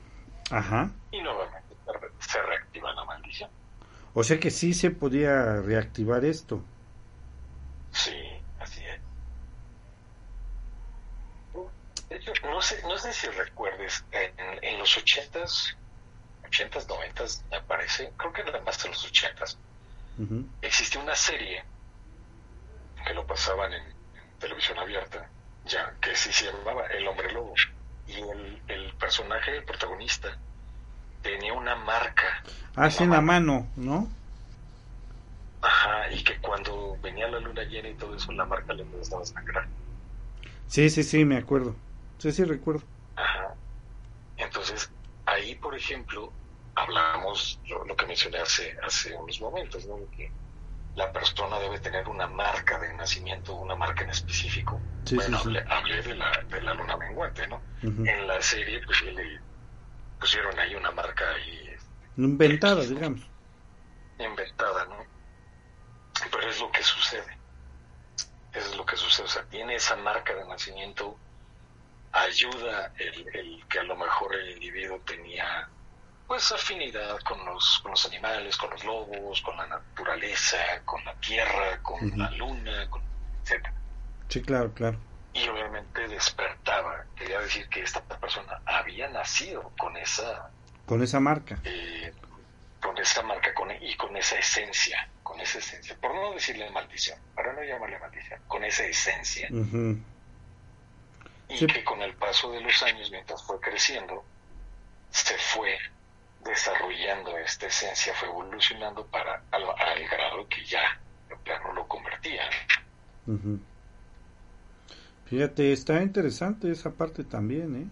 y nuevamente se reactiva la maldición. O sea que sí se podía reactivar esto. Sí, así es. De no sé, no sé si recuerdes, en, en los ochentas, ochentas, noventas, me parece, creo que era más de los ochentas, existió una serie que lo pasaban en, televisión abierta, ya que sí se llamaba El Hombre Lobo. Y el, el personaje, el protagonista, tenía una marca. Hace en la mano, ¿no? Ajá, y que cuando venía la luna llena y todo eso, la marca le empezaba a sangrar. Sí, sí, sí, me acuerdo. Sí, sí, recuerdo. Ajá. Entonces, ahí, por ejemplo, hablamos lo, que mencioné hace, hace unos momentos, ¿no? Que la persona debe tener una marca de nacimiento, una marca en específico. bueno, Hablé, de, la, de la luna menguante, ¿no? En la serie, pues le pusieron ahí una marca ahí. Este, inventada, digamos. Inventada, ¿no? Pero es lo que sucede. es lo que sucede. O sea, tiene esa marca de nacimiento, ayuda el, el que a lo mejor el individuo tenía pues afinidad con los, con los animales, con los lobos, con la naturaleza, con la tierra, con la luna, con, etc. Sí, claro, claro. Y obviamente despertaba, quería decir que esta persona había nacido con esa... Con esa marca. Eh, con esa marca con, y con esa esencia, con esa esencia, por no decirle maldición, para no llamarle maldición, con esa esencia. Y que con el paso de los años, mientras fue creciendo, se fue desarrollando esta esencia, fue evolucionando para al, grado que ya de plano lo convertía. Fíjate, está interesante esa parte también, ¿eh?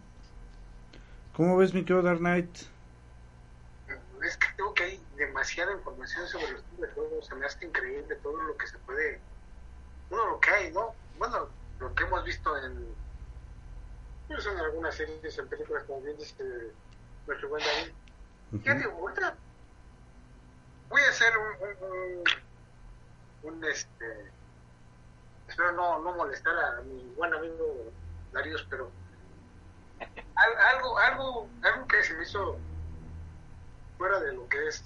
¿Cómo ves, mi querido Dark Knight? Es que creo que hay demasiada información sobre los juegos, se me hace increíble todo lo que se puede, bueno, lo que hay, ¿no? Bueno, lo que hemos visto en, pues en algunas series, en películas, como bien dice nuestro buen David, ya digo, ahorita voy a hacer un, un, este, espero no, no molestar a mi buen amigo Darius, pero algo, algo, algo que se me hizo fuera de lo que es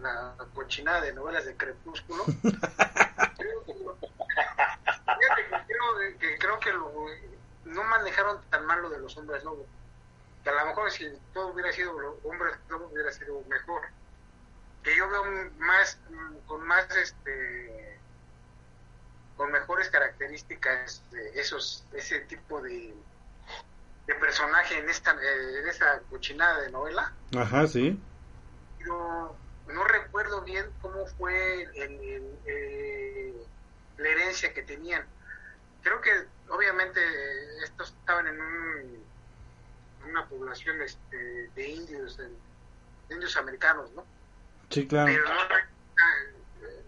la cochinada de novelas de Crepúsculo. creo que, creo, que, creo que lo, no manejaron tan mal lo de los hombres lobos a lo mejor si todo hubiera sido hombre todo hubiera sido mejor. Que yo veo más con más este con mejores características de esos ese tipo de de personaje en esta eh, en esa cochinada de novela. Ajá sí. Pero no recuerdo bien cómo fue el, eh, la herencia que tenían. Creo que obviamente estos estaban en un una población este, de indios, de, indios americanos, ¿no? Sí, claro. Pero eh,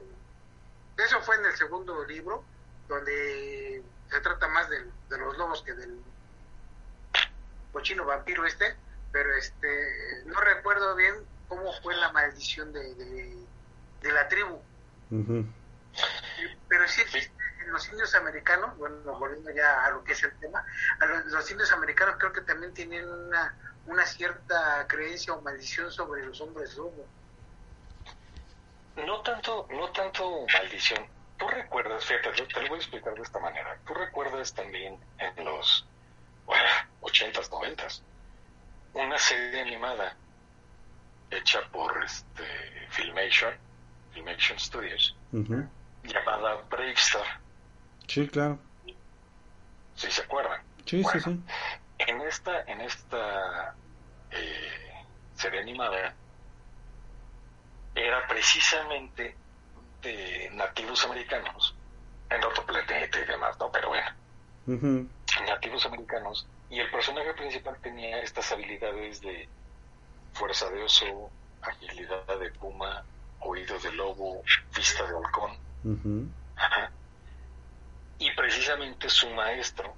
eso fue en el segundo libro, donde se trata más de, los lobos que del cochino vampiro este, pero este no recuerdo bien cómo fue la maldición de, de, la tribu. Pero sí los indios americanos, bueno, volviendo ya a lo que es el tema, a los, indios americanos creo que también tienen una, una cierta creencia o maldición sobre los hombres lobo. No tanto, no tanto maldición. Tú recuerdas, fíjate, te lo voy a explicar de esta manera. Tú recuerdas también en los bueno, 80s, 90 una serie animada hecha por este, Filmation, Filmation Studios, llamada Bravestar Sí, claro. Sí, se acuerdan. Sí, sí, sí. En esta, en esta eh, serie animada era precisamente de nativos americanos en otro planeta y demás, ¿no? Pero bueno, nativos americanos y el personaje principal tenía estas habilidades de fuerza de oso, agilidad de puma, oído de lobo, vista de halcón. Y precisamente su maestro,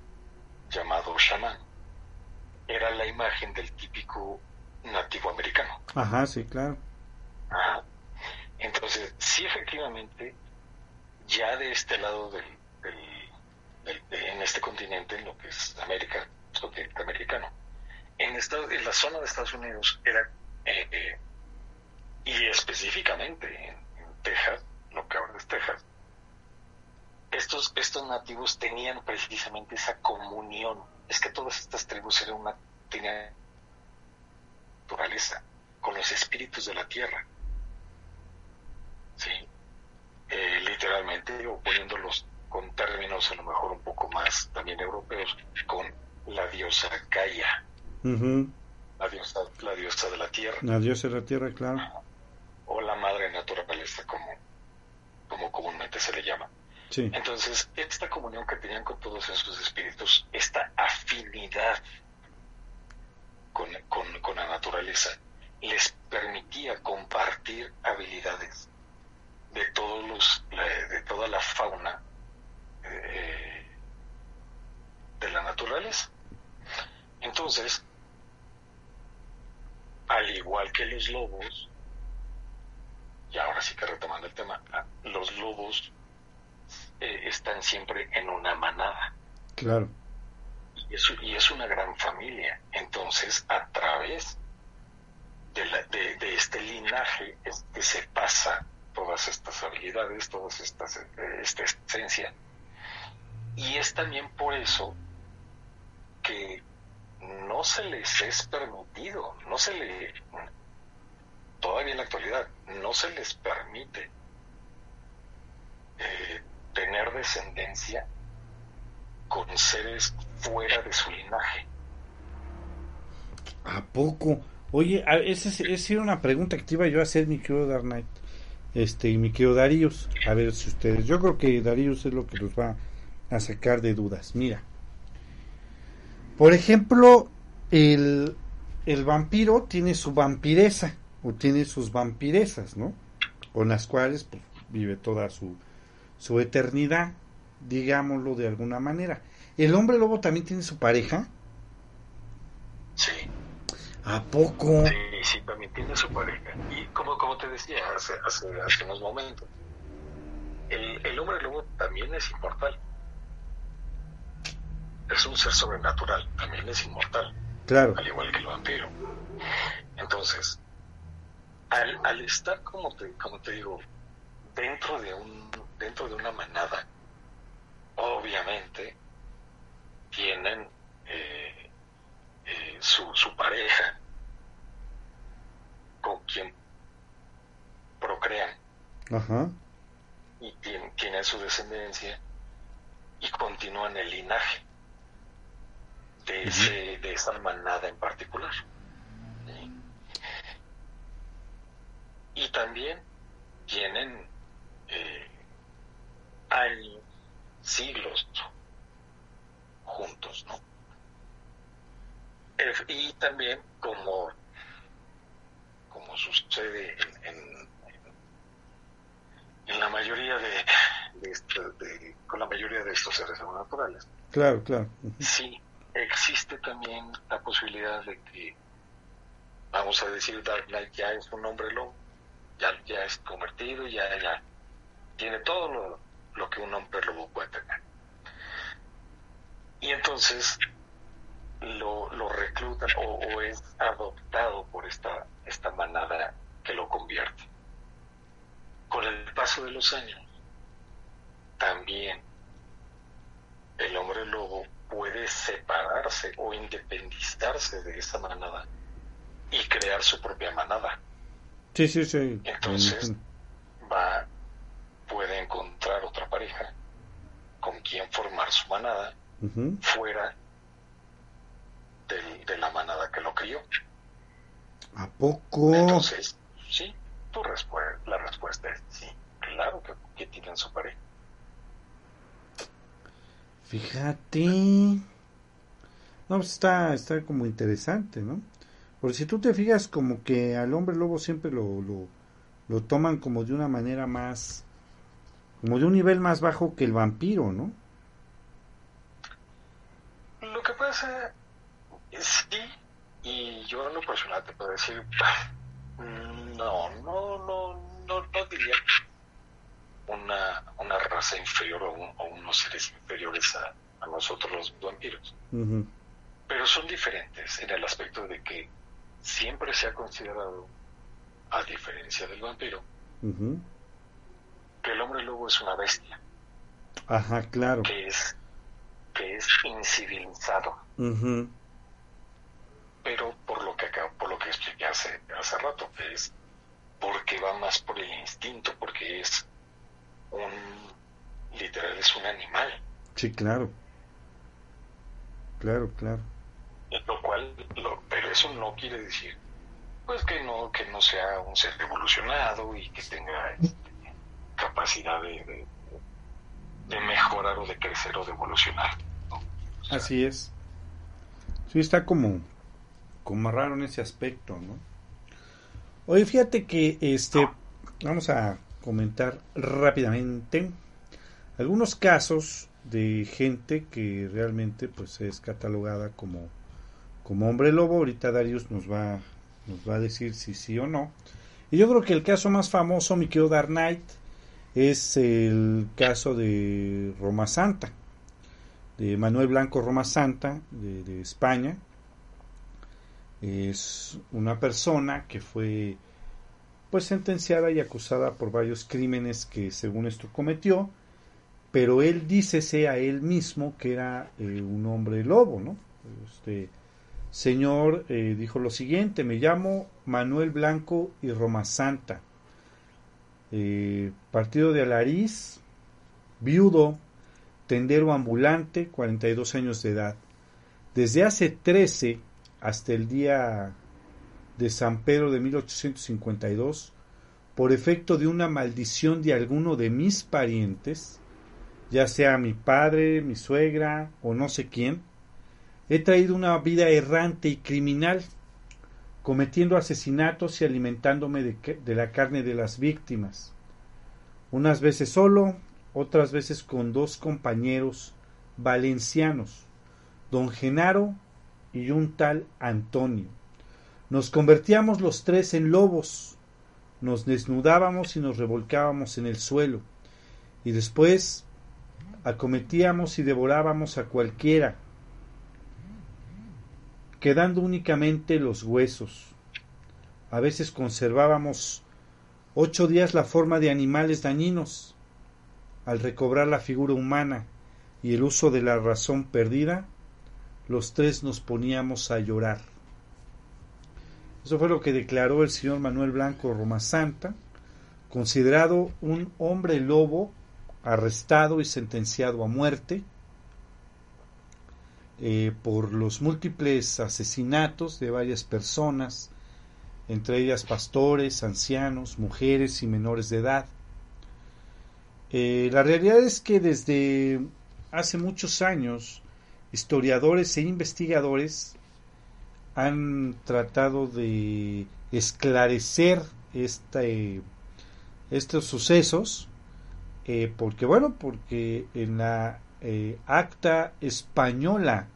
llamado Shaman, era la imagen del típico nativo americano. Ajá, sí, claro. Ajá. Entonces, sí, efectivamente, ya de este lado del, en este continente, en lo que es América, continente americano, en, en la zona de Estados Unidos era, eh, eh, y específicamente en, Texas, lo que ahora es Texas, estos, estos nativos tenían precisamente esa comunión. Es que todas estas tribus eran una, tenían naturaleza con los espíritus de la tierra. ¿sí? Eh, literalmente, o poniéndolos con términos a lo mejor un poco más también europeos, con la diosa Gaia, la, diosa, la diosa de la tierra. La diosa de la tierra, claro. O la madre naturaleza, como, como comúnmente se le llama. Entonces, esta comunión que tenían con todos esos espíritus, esta afinidad con, con, con la naturaleza, les permitía compartir habilidades de todos los de toda la fauna eh, de la naturaleza. Entonces al igual que los lobos y ahora sí que retomando el tema los lobos eh, están siempre en una manada. Claro. Y es, y es una gran familia. Entonces a través de, la, de, de este linaje es que se pasa todas estas habilidades, todas estas, eh, esta esencia. Y es también por eso que no se les es permitido, no se le, todavía en la actualidad, no se les permite eh, tener descendencia con seres fuera de su linaje. ¿A poco? Oye, esa es, una pregunta que te iba yo a hacer, mi querido Dark Knight este y mi querido Darius a ver si ustedes yo creo que Darius es lo que nos va a sacar de dudas mira por ejemplo el, el vampiro tiene su vampireza o tiene sus vampiresas no con las cuales pues, vive toda su su eternidad digámoslo de alguna manera el hombre lobo también tiene su pareja sí ¿A poco? Sí, sí, también tiene su pareja. Y como, como te decía hace, hace, hace unos momentos, el, el hombre lobo también es inmortal. Es un ser sobrenatural, también es inmortal. Claro. Al igual que el vampiro. Entonces, al, al estar, como te, como te digo, dentro de, un, dentro de una manada, obviamente tienen eh, eh, su, su pareja con quien procrean. Y tienen, su descendencia y continúan el linaje de, ese, de esa manada en particular. Y también tienen eh, años, siglos juntos, ¿no? Y también como, como sucede en, en, la mayoría de, con la mayoría de estos seres naturales. Claro, claro. Sí, existe también la posibilidad de que, vamos a decir, Dark Knight ya es un hombre lobo, ya, ya es convertido, ya, ya tiene todo lo, lo que un hombre lobo puede tener. Y entonces lo, lo reclutan o, es adoptado por esta, esta manada que lo convierte. Con el paso de los años, también el hombre lobo puede separarse o independizarse de esa manada y crear su propia manada. Sí, sí, sí. Entonces va, puede encontrar otra pareja con quien formar su manada fuera yo. ¿A poco? Entonces, sí, tu la respuesta es sí, claro que, que tienen su pareja. Fíjate. No, pues está, está como interesante, ¿no? Porque si tú te fijas como que al hombre lobo siempre lo, lo, lo toman como de una manera más, como de un nivel más bajo que el vampiro, ¿no? Lo que pasa es sí, y yo en lo personal te puedo decir, no, no, no, no, no diría una, una raza inferior o, unos seres inferiores a, nosotros los vampiros. Pero son diferentes en el aspecto de que siempre se ha considerado, a diferencia del vampiro, que el hombre lobo es una bestia. Ajá, claro. Que es, que es incivilizado. Pero por lo que acá, por lo que expliqué hace, hace rato, que es porque va más por el instinto, porque es un literal es un animal. Sí, claro. Claro, claro. Lo cual, pero eso no quiere decir pues que no que no sea un ser evolucionado y que tenga este, capacidad de, de, mejorar o de crecer o de evolucionar. Así es. Sí, está como, como raro en ese aspecto, ¿no? Oye, fíjate que este, vamos a comentar rápidamente algunos casos de gente que realmente pues es catalogada como, como hombre lobo. Ahorita Darius nos va, nos va a decir si sí o no. Y yo creo que el caso más famoso, mi querido Dark Knight, es el caso de Roma Santa, de Manuel Blanco Roma Santa, de, España. Es una persona que fue pues sentenciada y acusada por varios crímenes que según esto cometió, pero él dícese a él mismo que era eh, un hombre lobo, ¿no? Este señor eh, dijo lo siguiente, me llamo Manuel Blanco y Roma Santa, eh, partido de Alariz, viudo, tendero ambulante, 42 años de edad. Desde hace 13 hasta el día de San Pedro de 1852, por efecto de una maldición de alguno de mis parientes, ya sea mi padre, mi suegra o no sé quién, he traído una vida errante y criminal, cometiendo asesinatos y alimentándome de, la carne de las víctimas, unas veces solo, otras veces con dos compañeros valencianos, don Genaro y un tal Antonio. Nos convertíamos los tres en lobos, nos desnudábamos y nos revolcábamos en el suelo, y después acometíamos y devorábamos a cualquiera, quedando únicamente los huesos. A veces conservábamos ocho días la forma de animales dañinos. Al recobrar la figura humana y el uso de la razón perdida, los tres nos poníamos a llorar. Eso fue lo que declaró el señor Manuel Blanco Roma Santa, considerado un hombre lobo, arrestado y sentenciado a muerte eh, por los múltiples asesinatos de varias personas, entre ellas pastores, ancianos, mujeres y menores de edad. Eh, la realidad es que desde hace muchos años, historiadores e investigadores han tratado de esclarecer este, estos sucesos, eh, porque bueno, porque en la eh, acta española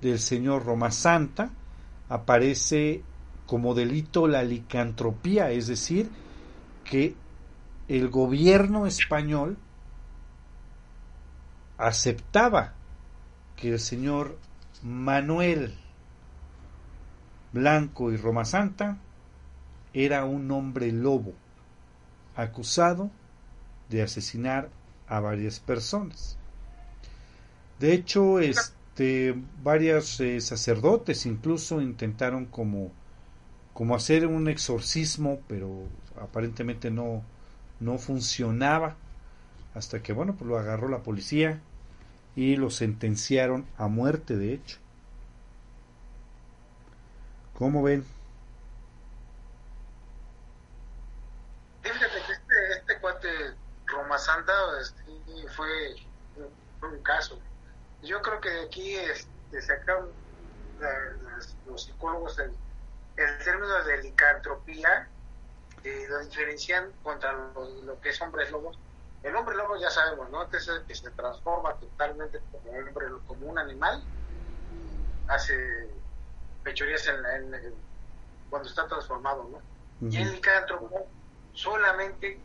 del señor Roma Santa aparece como delito la licantropía, es decir, que el gobierno español aceptaba que el señor Manuel Blanco y Roma Santa, era un hombre lobo, acusado de asesinar a varias personas. De hecho, este, varios eh, sacerdotes incluso intentaron como, como hacer un exorcismo, pero aparentemente no, no funcionaba, hasta que bueno, pues lo agarró la policía y lo sentenciaron a muerte, de hecho. ¿Cómo ven? Fíjate que este, este cuate Roma Santa este, fue, un caso. Yo creo que de aquí este, sacaron los psicólogos el, el término de licantropía y lo diferencian contra lo, que es hombres lobos. El hombre lobo ya sabemos, ¿no? Que se, que se transforma totalmente como hombre, como un animal, hace pechorías en, cuando está transformado, ¿no? Y el licántropo solamente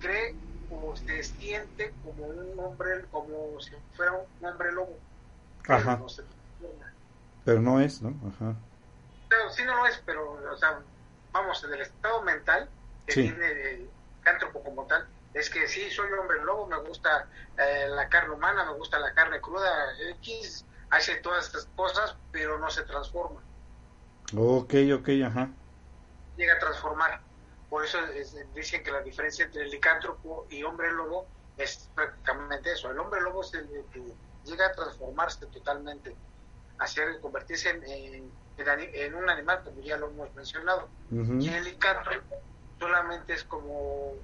cree o se siente como un hombre, como si fuera un hombre lobo. Ajá. pero no es, ¿no? Ajá. sí, no lo es, pero, o sea, vamos, en el estado mental que tiene el cántropo como tal, es que sí, soy hombre lobo, me gusta eh, la carne humana, me gusta la carne cruda, X, hace todas estas cosas, pero no se transforma. Ok, ok, ajá. Llega a transformar. Por eso dicen que la diferencia entre el licántropo y hombre lobo es prácticamente eso. El hombre lobo es el que llega a transformarse totalmente, hacer convertirse en, en, un animal, como ya lo hemos mencionado. Y el licántropo solamente es como,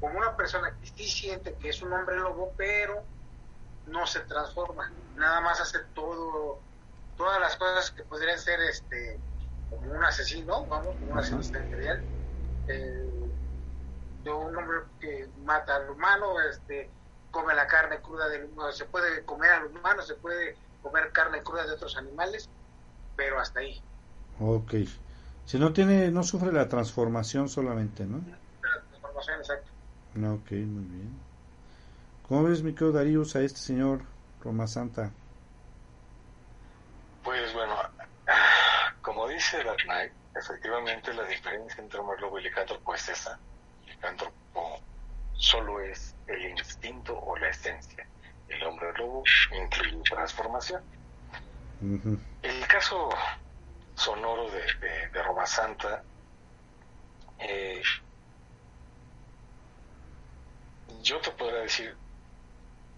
como una persona que sí siente que es un hombre lobo, pero no se transforma. Nada más hace todo, todas las cosas que podrían ser este como un asesino, vamos, como un asesino serial eh, de un hombre que mata al humano, este, come la carne cruda del humano, se puede comer al humano, se puede comer carne cruda de otros animales, pero hasta ahí. Ok. Si no tiene, no sufre la transformación solamente, ¿no? La transformación, exacto. Ok, muy bien. ¿Cómo ves, mi querido Darius, a este señor Roma Santa? Pues bueno, como dice Dark efectivamente la diferencia entre hombre lobo y licántropo es esa. El licántropo solo es el instinto o la esencia. El hombre lobo incluye transformación. El caso sonoro de, de, Roma Santa eh, yo te podría decir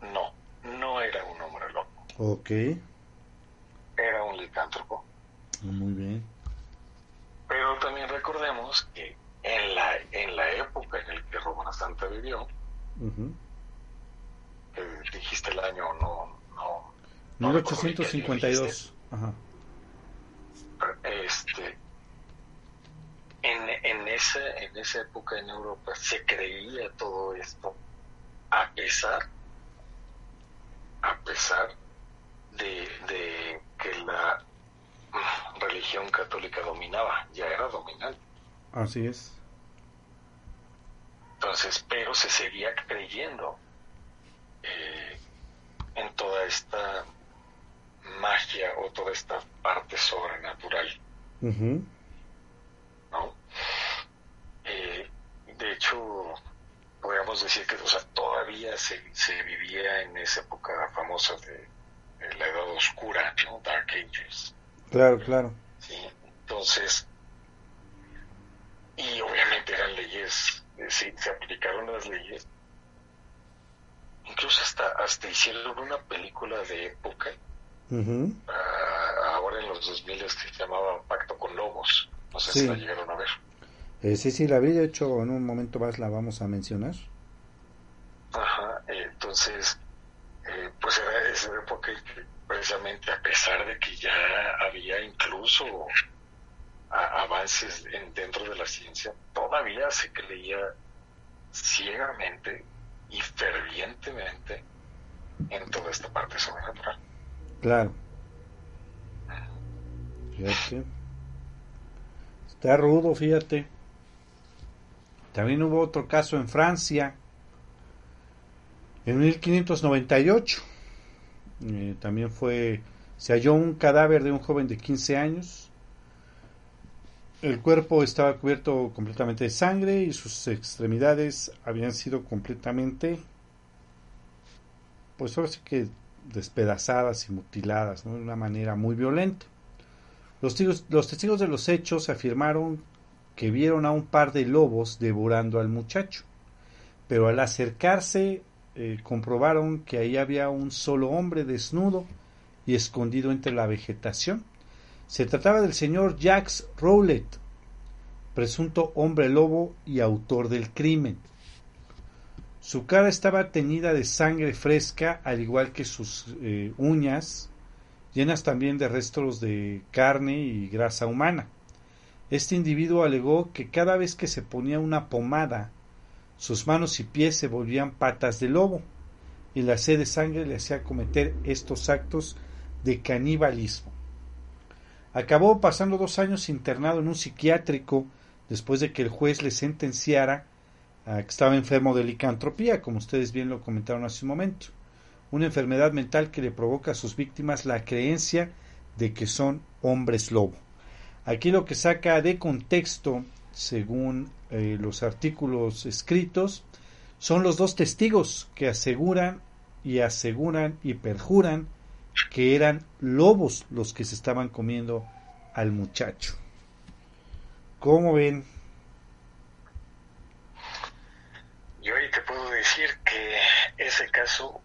no, no era un hombre lobo. Ok. Era un licántropo. Muy bien. Pero también recordemos que en la, en la época en la que Romana Santa vivió, dijiste el año, no. no 1852. Ajá. Este, en, en, esa, en esa época en Europa se creía todo esto, a pesar, a pesar de, de que la religión católica dominaba, ya era dominante. Así es. Entonces, pero se seguía creyendo eh, en toda esta magia o toda esta parte sobrenatural. ¿No? Eh, de hecho, podríamos decir que o sea, todavía se, se vivía en esa época famosa de, de la Edad Oscura, ¿no? Dark Ages. Claro, claro. Sí, entonces, y obviamente eran leyes, eh, sí, se aplicaron las leyes. Incluso hasta, hasta hicieron una película de época, ah, ahora en los 2000 que se llamaba Pacto con Lobos. No sé si la llegaron a ver. Eh, sí, sí, la vi, de hecho en un momento más la vamos a mencionar. Ajá, entonces, eh, pues era esa época precisamente a pesar de que ya había incluso avances en, dentro de la ciencia, todavía se creía ciegamente y fervientemente en toda esta parte sobrenatural. Claro. Fíjate. Está rudo, fíjate. También hubo otro caso en Francia en 1598 eh, también fue, se halló un cadáver de un joven de 15 años. El cuerpo estaba cubierto completamente de sangre y sus extremidades habían sido completamente, pues ahora sí que despedazadas y mutiladas de una manera muy violenta. Los los testigos de los hechos afirmaron que vieron a un par de lobos devorando al muchacho, pero al acercarse eh, comprobaron que ahí había un solo hombre desnudo y escondido entre la vegetación. Se trataba del señor Jacques Rowlett, presunto hombre lobo y autor del crimen. Su cara estaba teñida de sangre fresca, al igual que sus eh, uñas, llenas también de restos de carne y grasa humana. Este individuo alegó que cada vez que se ponía una pomada, sus manos y pies se volvían patas de lobo, y la sed de sangre le hacía cometer estos actos de canibalismo. Acabó pasando dos años internado en un psiquiátrico después de que el juez le sentenciara a que estaba enfermo de licantropía, como ustedes bien lo comentaron hace un momento, una enfermedad mental que le provoca a sus víctimas la creencia de que son hombres lobo. Aquí lo que saca de contexto, según eh, los artículos escritos, son los dos testigos que aseguran y aseguran y perjuran que eran lobos los que se estaban comiendo al muchacho. ¿Cómo ven? Yo ahí te puedo decir que ese caso,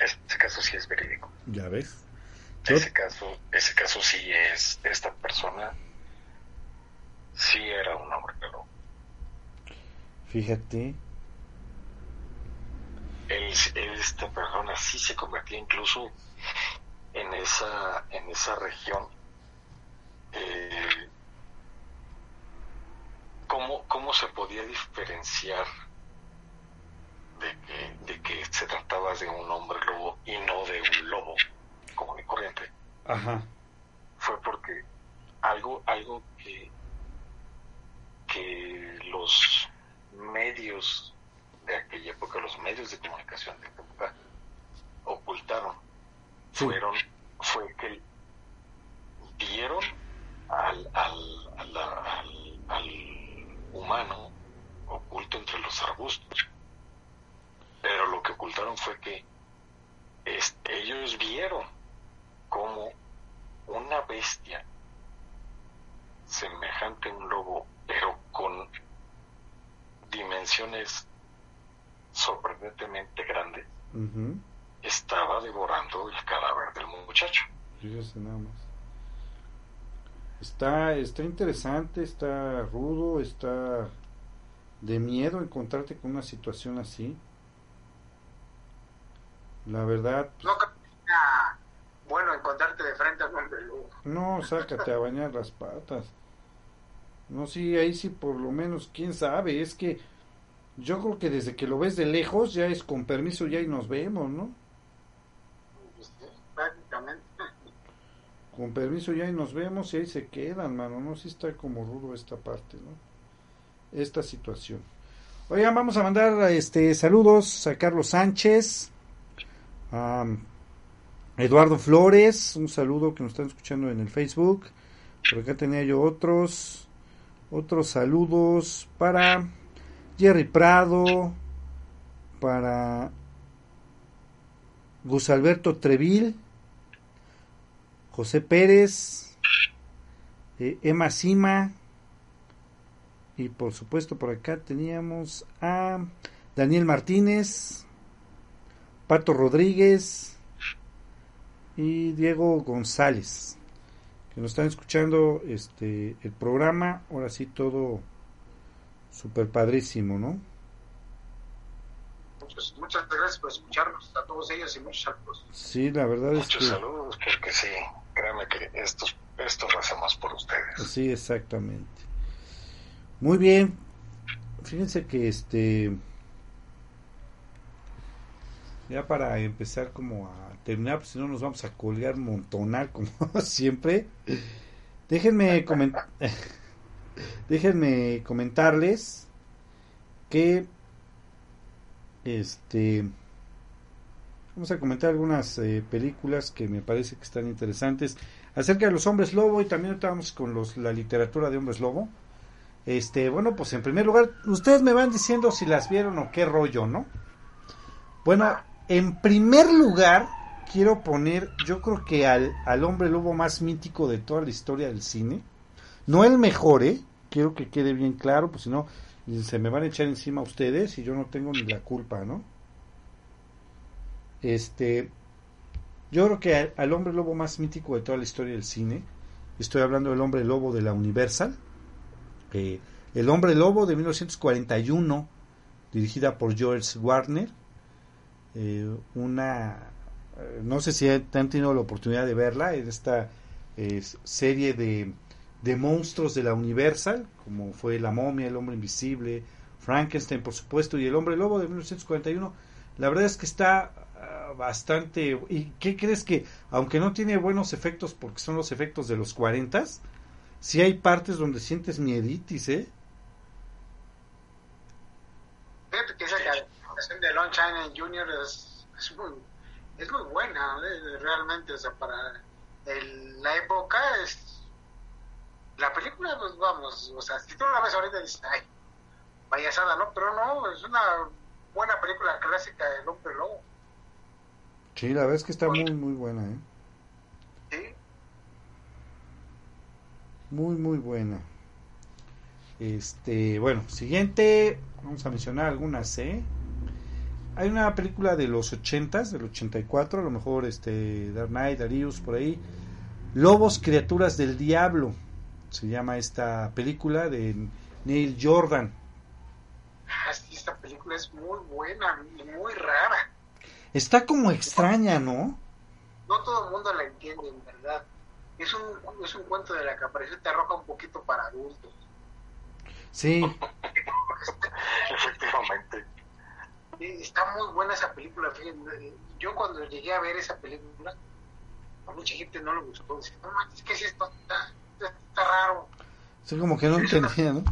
ese caso sí es verídico. Ya ves. Ese caso, ese caso sí es, esta persona sí era un hombre lobo. Fíjate. esta persona sí se convertía incluso en esa, en esa región. Eh, ¿cómo, ¿Cómo se podía diferenciar de que, de que se trataba de un hombre lobo y no de un lobo? como de corriente, Ajá. fue porque algo, algo que, que los medios de aquella época, los medios de comunicación de aquella época, ocultaron, fueron, fue que vieron al, al, al, al, humano oculto entre los arbustos. Pero lo que ocultaron fue que este, ellos vieron como una bestia semejante a un lobo, pero con dimensiones sorprendentemente grandes, estaba devorando el cadáver del muchacho. nada más. Está, está interesante, está rudo, está de miedo encontrarte con una situación así. La verdad. No, bueno encontrarte de frente a un hombre lobo. No, sácate a bañar las patas. No, sí, ahí sí por lo menos, quién sabe, es que yo creo que desde que lo ves de lejos ya es con permiso ya y nos vemos, ¿no? Prácticamente. Con permiso ya y nos vemos y ahí se quedan, mano, ¿no? Sí está como rudo esta parte, ¿no? Esta situación. Oigan, vamos a mandar este saludos a Carlos Sánchez, a Eduardo Flores, un saludo que nos están escuchando en el Facebook. Por acá tenía yo otros, otros saludos para Jerry Prado, para Gus Alberto Treville, José Pérez, eh, Emma Sima, y por supuesto por acá teníamos a Daniel Martínez, Pato Rodríguez, y Diego González, que nos están escuchando este el programa, ahora sí todo super padrísimo, ¿no? Muchas, muchas gracias por escucharnos a todos ellos y muchos saludos. Sí, la verdad muchos es que... saludos, porque sí, créanme que estos, estos lo hacemos por ustedes. Sí, exactamente. Muy bien. Fíjense que este ya para empezar como a terminar, pues si no nos vamos a colgar montonal como siempre. Déjenme comentar déjenme comentarles que este vamos a comentar algunas eh, películas que me parece que están interesantes acerca de los hombres lobo y también estamos con los la literatura de hombres lobo. Este, bueno, pues en primer lugar, ustedes me van diciendo si las vieron o qué rollo, ¿no? Bueno, en primer lugar, quiero poner, yo creo que al, al hombre lobo más mítico de toda la historia del cine. No el mejor, ¿eh? Quiero que quede bien claro, pues si no, se me van a echar encima ustedes y yo no tengo ni la culpa, ¿no? Este, Yo creo que al, hombre lobo más mítico de toda la historia del cine, estoy hablando del hombre lobo de la Universal, eh, el hombre lobo de 1941, dirigida por George Warner, eh, una, eh, no sé si han tenido la oportunidad de verla, es esta serie de, de monstruos de la Universal, como fue La momia, El hombre invisible, Frankenstein, por supuesto, y El hombre lobo de 1941. La verdad es que está ah, bastante... ¿Y qué crees que, aunque no tiene buenos efectos porque son los efectos de los 40, sí hay partes donde sientes mieditis, ¿eh? De Lon China Jr. Es, es, muy, es muy buena, ¿eh? realmente, o sea, para la época es... La película, pues vamos, o sea, si tú la ves ahorita dices, ay, payasada, ¿no? Pero no, es una buena película clásica de Hombre Lobo. Sí, la verdad es que está muy, muy buena, ¿eh? Sí. Muy, muy buena. Este, bueno, siguiente, vamos a mencionar algunas, ¿eh? Hay una película de los 80 del 84, a lo mejor este Dark Knight, Darius por ahí. Lobos, criaturas del diablo. Se llama esta película de Neil Jordan. Ah, esta película es muy buena y muy rara. Está como extraña, ¿no? No todo el mundo la entiende, en verdad. Es un, es un cuento de la caperucita roja un poquito para adultos. Sí. Efectivamente. Está muy buena esa película. Yo cuando llegué a ver esa película, a mucha gente no le gustó. Dice, no es que si esto está, está raro. Sí, como que no entendía, ¿no?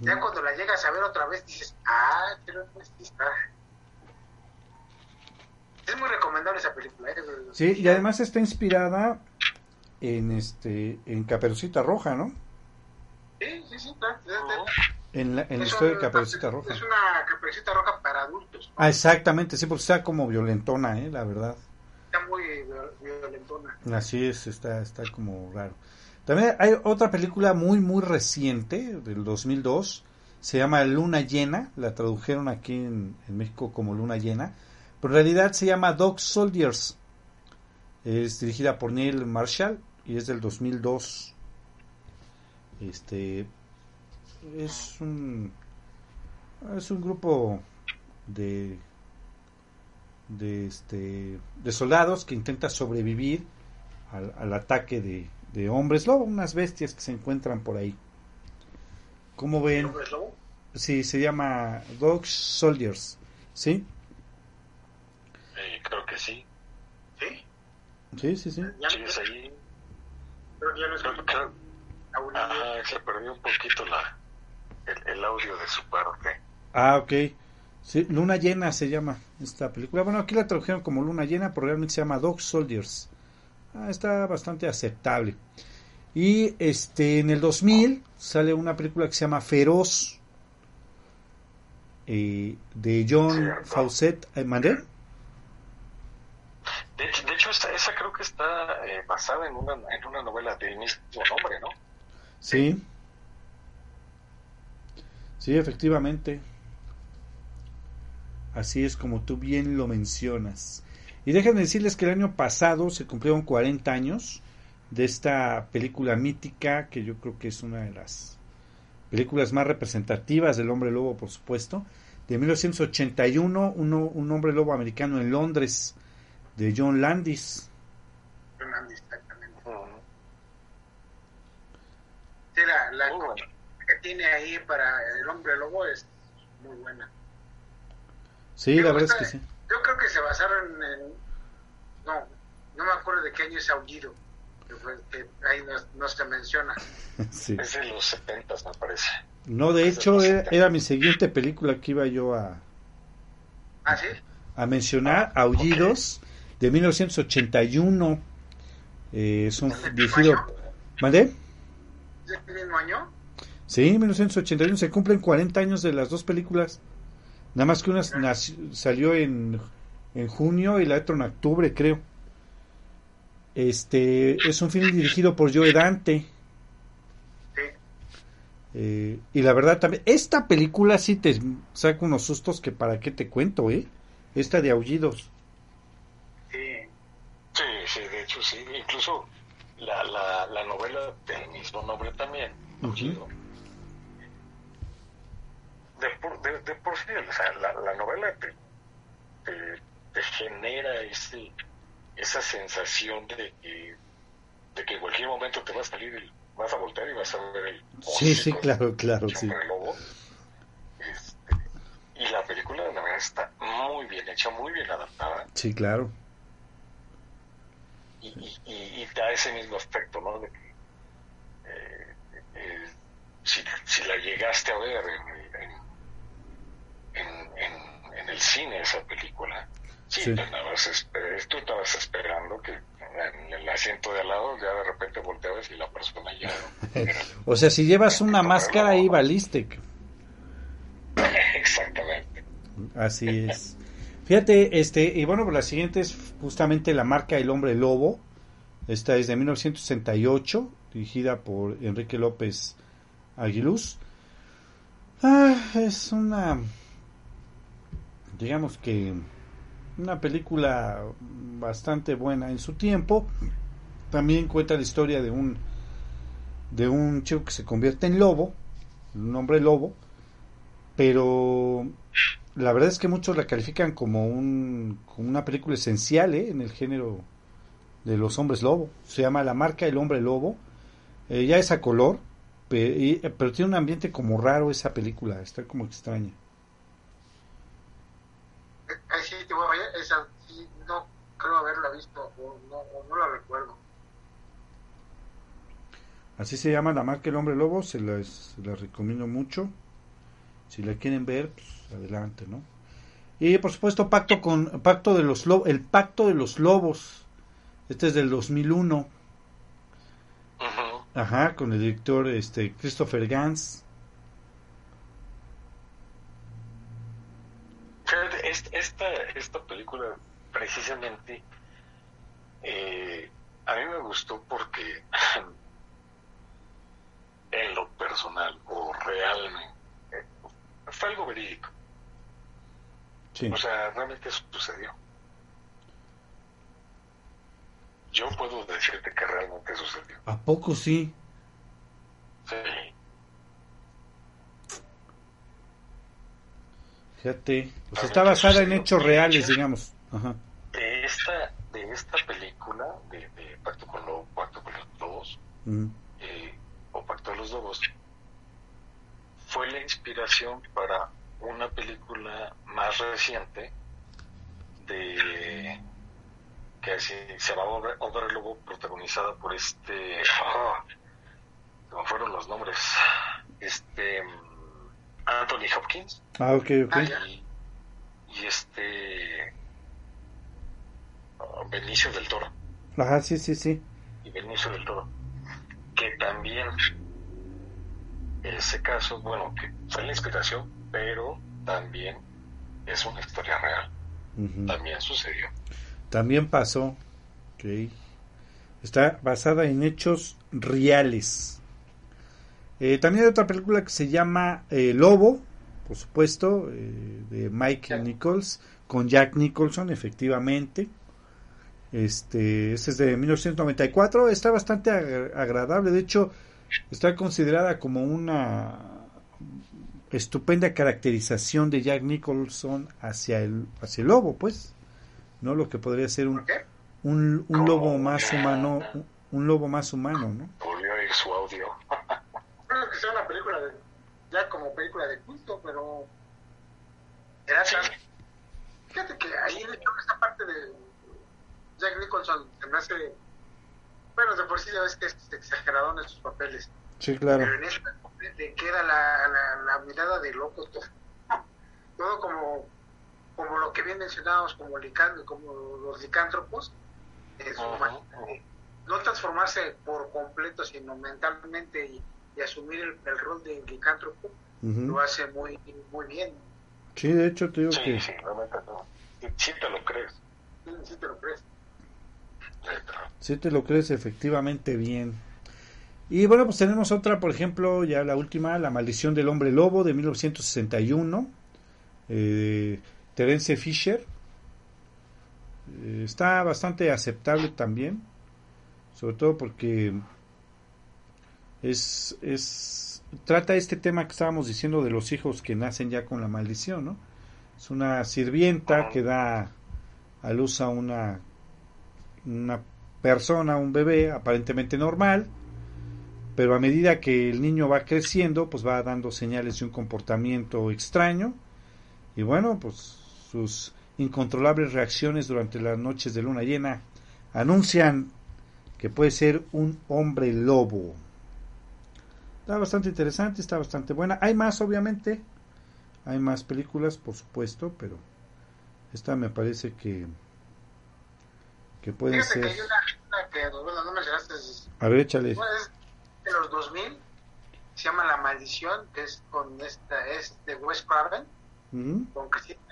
Ya cuando la llegas a ver otra vez dices, ah, pero está. Es muy recomendable esa película. ¿eh? Sí, y además está inspirada en este en Caperucita Roja, ¿no? Sí, sí, sí, claro. En la, en la historia de Caperucita Roja. Es una Caperucita Roja para adultos. Ah, exactamente, sí, porque está como violentona, ¿eh? La verdad. Está muy violentona. Así es, está, está como raro. También hay otra película muy, muy reciente, del 2002, se llama Luna Llena, la tradujeron aquí en, México como Luna Llena, pero en realidad se llama Dog Soldiers. Es dirigida por Neil Marshall y es del 2002. Este es un es un grupo de de este de soldados que intenta sobrevivir al ataque de, de hombres lobo, unas bestias que se encuentran por ahí. ¿Cómo ven? ¿Hombres lobo? Sí, se llama Dog Soldiers, ¿sí? Eh, creo que sí. ¿Sí? Sí, sí, sí. Sí, es ahí. Pero ya no es creo, creo, ah, se perdió un poquito la, el, el, audio de su parte. Ah, ok. Sí, Luna Llena se llama esta película. Bueno, aquí la tradujeron como Luna Llena, pero realmente se llama Dog Soldiers. Ah, está bastante aceptable. Y este en el 2000 sale una película que se llama Feroz eh, de John Fawcett. Eh, De hecho, de hecho esa, esa, creo que está eh, basada en una, en una novela del mismo nombre, ¿no? Sí. Sí, efectivamente. Así es como tú bien lo mencionas. Y déjenme decirles que el año pasado se cumplieron 40 años de esta película mítica, que yo creo que es una de las películas más representativas del hombre lobo, por supuesto, de 1981, uno, un hombre lobo americano en Londres, de John Landis. John Landis, exactamente. Sí, la, tiene ahí para el hombre lobo es muy buena. Sí, la verdad es que sí. Yo creo que se basaron en, no, no me acuerdo de qué año es Aullido, que, ahí no, se menciona. Sí. Es de los 70, me parece. No, de hecho, era, mi siguiente película que iba yo a. ¿Ah, sí? A mencionar, ah, Aullidos, de 1981. Eh, es un dirigido. ¿Mandé? ¿Es el mismo año? Sí, 1981. Se cumplen 40 años de las dos películas. Nada más que una salió en en junio y la otra en octubre, creo. Este es un film dirigido por Joe Dante. Eh, y la verdad también, esta película sí te saca unos sustos que para qué te cuento, ¿eh? Esta de Aullidos. hecho, sí. Incluso la, la, la novela del mismo nombre también, de, por, de, de, por sí, o sea, la, la novela te, te, te, genera ese, esa sensación de que, de que en cualquier momento te va a salir el, vas a voltear y vas a ver el sí sí claro claro sí. lobo. Este, y la película la verdad está muy bien hecha muy bien adaptada. Sí claro. Y, y, y, da ese mismo aspecto no de que eh, eh, si, si la llegaste a ver en, en en, en, el cine esa película. Sí, sí. tú estabas esperando que en el asiento de al lado ya de repente volteabas y la persona ya... o sea, si llevas una máscara ahí balística. Exactamente. Así es. Fíjate, este, y bueno, pues la siguiente es justamente La marca del hombre lobo. Esta es de 1968, dirigida por Enrique López Aguiluz. Ah, es una digamos que una película bastante buena en su tiempo. También cuenta la historia de un de un chico que se convierte en lobo, un hombre lobo, pero la verdad es que muchos la califican como, un, una película esencial ¿eh? en el género de los hombres lobo. Se llama La marca del hombre lobo. Eh, ya es a color, pero, pero tiene un ambiente como raro esa película, está como extraña ahí sí te voy a esa sí, no creo haberla visto o no, o no la recuerdo. Así se llama la marca El Hombre Lobo, se las, recomiendo mucho. Si la quieren ver, pues adelante, ¿no? Y por supuesto, Pacto con Pacto de los Lobos, El Pacto de los Lobos. Este es del 2001. Ajá, con el director este Christopher Gans. esta, esta película precisamente eh, a mí me gustó porque en lo personal o realmente fue algo verídico. O sea, realmente sucedió. Yo puedo decirte que realmente sucedió. ¿A poco sí? Sí. Fíjate, pues está basada en hechos reales, digamos. Ajá. Esta, de esta película, de, de Pacto, con lo, Pacto con los Lobos, eh, o Pacto de los Lobos, fue la inspiración para una película más reciente de que se, se llamaba Hombre Lobo, protagonizada por este. Oh, ¿Cómo fueron los nombres? Este. Anthony Hopkins. Ah, ok, ok. y, este. Benicio del Toro. Ajá, sí, sí, sí. Y Benicio del Toro. Que también. Ese caso, bueno, que fue la inspiración, pero también es una historia real. También sucedió. También pasó. Ok. Está basada en hechos reales. Eh, también hay otra película que se llama eh, Lobo, por supuesto, eh, de Mike Nichols, con Jack Nicholson, efectivamente. Este, este es de 1994, está bastante agradable, de hecho, está considerada como una estupenda caracterización de Jack Nicholson hacia el, hacia el lobo, pues, ¿no? Lo que podría ser un, un, un lobo más humano, un, un lobo más humano, ¿no? su audio. que sea una película de, ya como película de culto, pero era tan... Fíjate que ahí de hecho esa parte de Jack Nicholson se me hace... Bueno, de por sí ya ves que es exagerado en sus papeles. Sí, claro. Pero en esta le queda la, la, la, mirada de loco todo, todo como como lo que bien mencionábamos como como los licántropos es no transformarse por completo sino mentalmente y y asumir el, rol de licántropo lo hace muy muy bien. Sí, de hecho te digo sí, que... Sí, sí te lo crees. Sí, te lo crees. Sí te lo crees efectivamente bien. Y bueno, pues tenemos otra, por ejemplo, ya la última, La maldición del hombre lobo de 1961, eh, Terence Fisher. Eh, está bastante aceptable también. sobre todo porque es, es trata este tema que estábamos diciendo de los hijos que nacen ya con la maldición, ¿no? Es una sirvienta que da a luz a una, una persona, un bebé aparentemente normal, pero a medida que el niño va creciendo, pues va dando señales de un comportamiento extraño y bueno, pues sus incontrolables reacciones durante las noches de luna llena anuncian que puede ser un hombre lobo. Está bastante interesante, está bastante buena. Hay más, obviamente. Hay más películas, por supuesto, pero esta me parece que que ser. Que hay una, que no mencionaste. A ver, échale. es de los 2000. Se llama La Maldición, que es con esta es de Wes Craven, con Cristina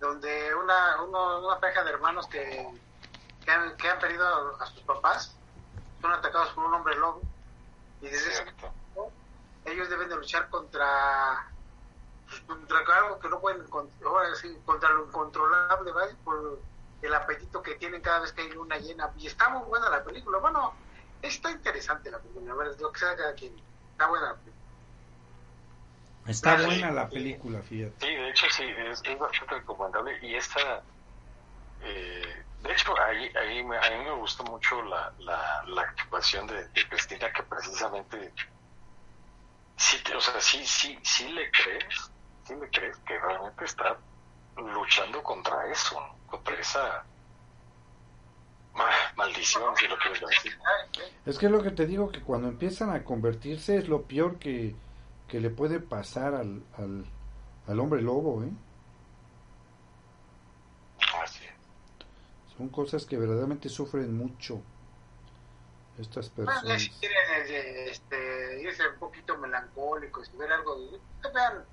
donde una, una pareja de hermanos que, que, han, que han perdido a sus papás son atacados por un hombre lobo y desde ese momento ellos deben de luchar contra contra algo que no pueden contra lo incontrolable ¿vale? por el apetito que tienen cada vez que hay luna llena y está muy buena la película. Bueno está interesante la película a ver lo que sea cada quien está buena Está buena la película, fíjate. Sí, de hecho sí, es, es bastante recomendable y esta, eh, de hecho, ahí, ahí me, a mí me gustó mucho la, la, la actuación de, Cristina, que precisamente, sí, o sea, sí, sí, sí le crees, sí le crees que realmente está luchando contra eso, contra esa maldición, si lo quieres decir. Es que es lo que te digo, que cuando empiezan a convertirse es lo peor que que le puede pasar al, al, al hombre lobo, ¿eh? Son cosas que verdaderamente sufren mucho estas personas. Bueno, si quieren eh, este, irse un poquito melancólicos y ver algo, de, vean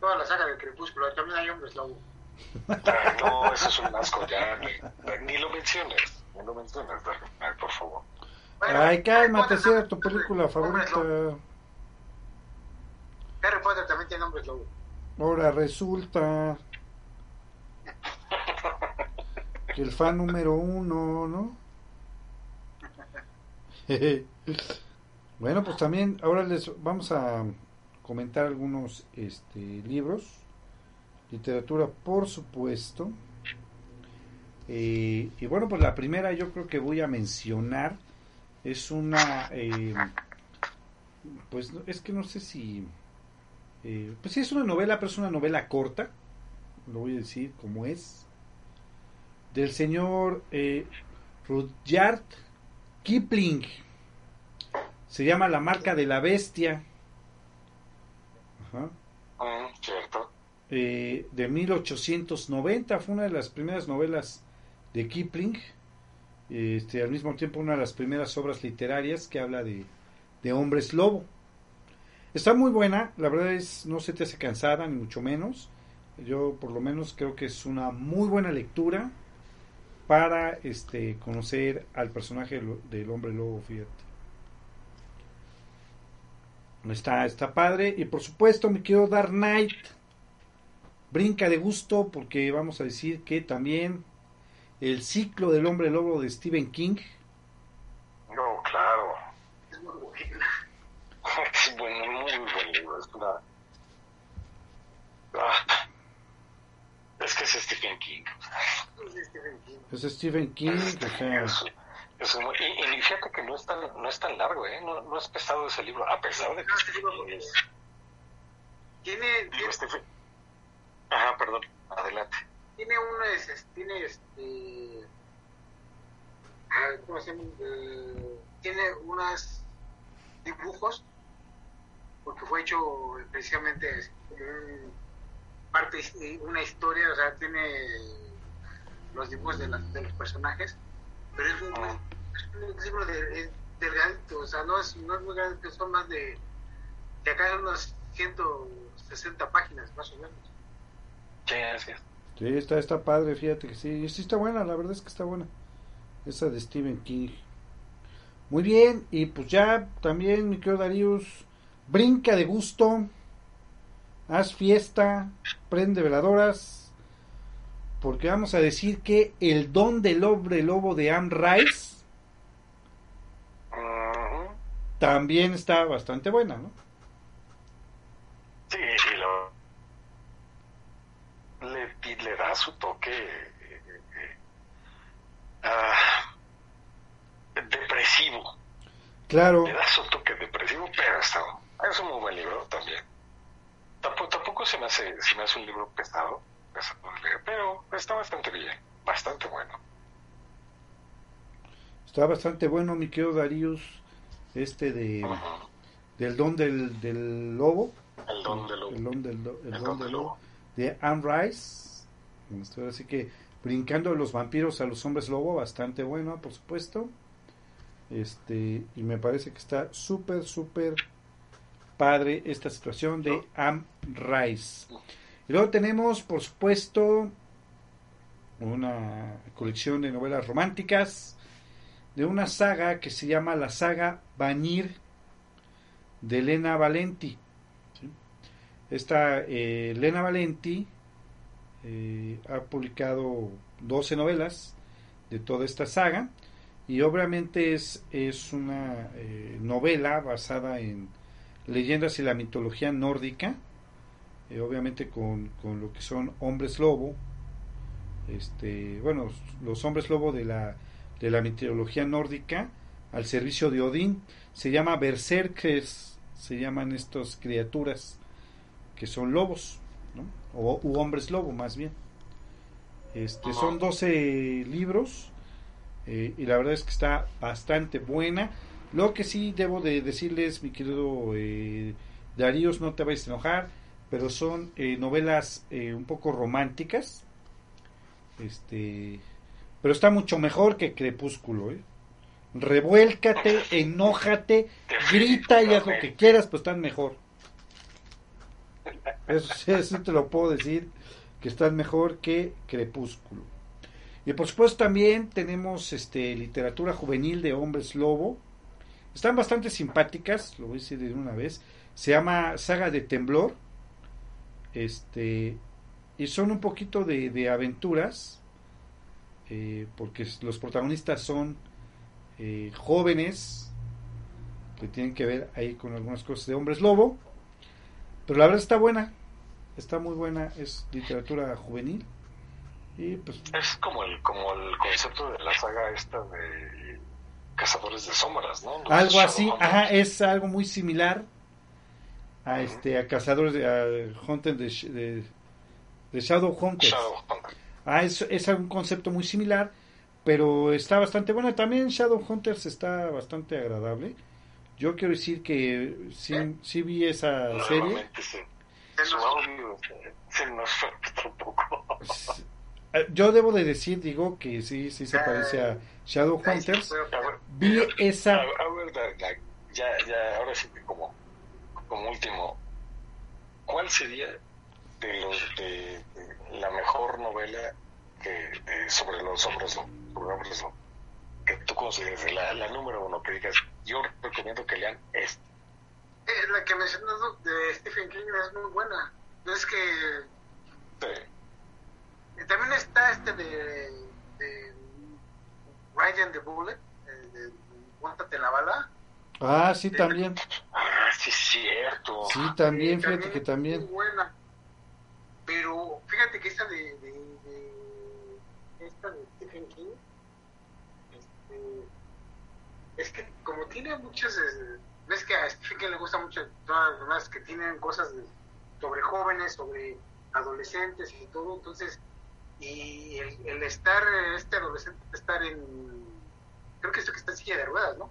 toda la saga de Crepúsculo, también hay hombres lobo. No, eso es un asco, ya ni, lo menciones, ni lo menciones, por favor. Ay, cálmate, si era tu película favorita. Harry Potter también tiene hombres lobo. Ahora resulta que el fan número uno, ¿no? bueno, pues también ahora les vamos a comentar algunos este, libros, literatura por supuesto. Eh, y bueno, pues la primera yo creo que voy a mencionar es una, eh, pues es que no sé si eh, pues sí, es una novela, pero es una novela corta, lo voy a decir como es, del señor Rudyard Kipling. Se llama La marca de la bestia. Ajá. Ah, cierto. Eh, de 1890, fue una de las primeras novelas de Kipling. Este, al mismo tiempo, una de las primeras obras literarias que habla de, de hombres lobo. Está muy buena, la verdad es, no se te hace cansada, ni mucho menos. Yo por lo menos creo que es una muy buena lectura para este conocer al personaje del hombre lobo, fíjate. Está, está padre. Y por supuesto me quiero dar Night. Brinca de gusto porque vamos a decir que también el ciclo del hombre lobo de Stephen King. No, claro es bueno, muy buen libro. Es una. Ah, es que es Stephen King. Es Stephen King. Es Stephen King. Es, es y, fíjate que no es tan, no es tan largo, ¿eh? No, no es pesado ese libro, a pesar de que este libro es. Tiene. tiene Stephen... Ajá, perdón, adelante. Tiene un. tiene este. ¿Cómo se llama? Eh, tiene unos dibujos porque fue hecho precisamente un, parte una historia, o sea, tiene los dibujos de, de los personajes, pero es un, libro de, delgadito, o sea, no es, no es muy grande, son más de, de acá unas 160 páginas, más o menos. Muchas gracias. Sí, está, está padre, fíjate que sí, sí está buena, la verdad es que está buena. Esa de Stephen King. Muy bien, y pues ya también, mi querido Darius, brinca de gusto, haz fiesta, prende veladoras, porque vamos a decir que el don del hombre lobo de Am Rice también está bastante buena, ¿no? Su toque eh, eh, ah, depresivo. Claro. Le da su toque depresivo, pero está, es un muy buen libro también. Tampoco, tampoco se, me hace, se me hace un libro pesado, pero está bastante bien, bastante bueno. Está bastante bueno, mi querido Darius, este de Ujú. del don del, del lobo. El don del lobo. El don del, el don del lobo. De Anne Rice. Así que brincando de los vampiros a los hombres lobo, bastante bueno, por supuesto. Este, y me parece que está súper, súper padre esta situación de Anne Rice. Y luego tenemos, por supuesto, una colección de novelas románticas de una saga que se llama la saga Vanir de Elena Valenti. Esta eh, Elena Valenti eh, ha publicado 12 novelas de toda esta saga y obviamente es, es una eh, novela basada en leyendas y la mitología nórdica, eh, obviamente con, con lo que son hombres lobo, este, bueno, los hombres lobo de la, de la mitología nórdica al servicio de Odín, se llama berserkers, se llaman estas criaturas que son lobos, ¿no? o u hombres lobo más bien. Este, son 12 libros eh, y la verdad es que está bastante buena. Lo que sí debo de decirles, mi querido eh, Daríos, no te vayas a enojar, pero son eh, novelas eh, un poco románticas. Este, pero está mucho mejor que Crepúsculo, ¿eh? Revuélcate, enójate, grita y haz lo que quieras, pues están mejor. Eso, sí- te lo puedo decir, que están mejor que Crepúsculo. Y por supuesto también tenemos este literatura juvenil de hombres lobo. Están bastante simpáticas, lo voy a decir de una vez. Se llama Saga de Temblor. Este y son un poquito de, de aventuras eh, porque los protagonistas son eh, jóvenes que tienen que ver ahí con algunas cosas de hombres lobo pero la verdad está buena está muy buena es literatura juvenil y pues Es como el, como el concepto de la saga esta de Cazadores de Sombras, ¿no? Los algo así ajá es algo muy similar a este a cazadores de a Hunter de, Sh- de, de Shadow Hunters. Ah, es, es un concepto muy similar, pero está bastante bueno. También Shadowhunters está bastante agradable. Yo quiero decir que sí, sí vi esa serie. Se, su audio se, se nos fue un poco. Eh, Yo debo de decir, digo, que sí, sí se parece a Shadowhunters. A ver, Vi esa... a, ya, ya, ahora sí que como, como último, ¿cuál sería de los de, de la mejor novela que de- sobre los hombres sobre hombres que tú consideres la, la número uno que digas yo recomiendo que lean esta Eh, la que mencionas de Stephen King es muy buena. Es que Sí. eh, también está este de, de Ryan the Bullet, eh, de Guántate la bala. Ah, sí, también. ah sí cierto Sí, también, Eh, fíjate que es también. Muy buena. Pero fíjate que esta de, de, de- esta de Stephen King este, es que como tiene muchas eh, ves que a Stephen King le gusta mucho todas las demás que tienen cosas de- sobre jóvenes, sobre adolescentes y todo, entonces y el, el estar este adolescente estar en creo que esto que está en silla de ruedas, ¿no?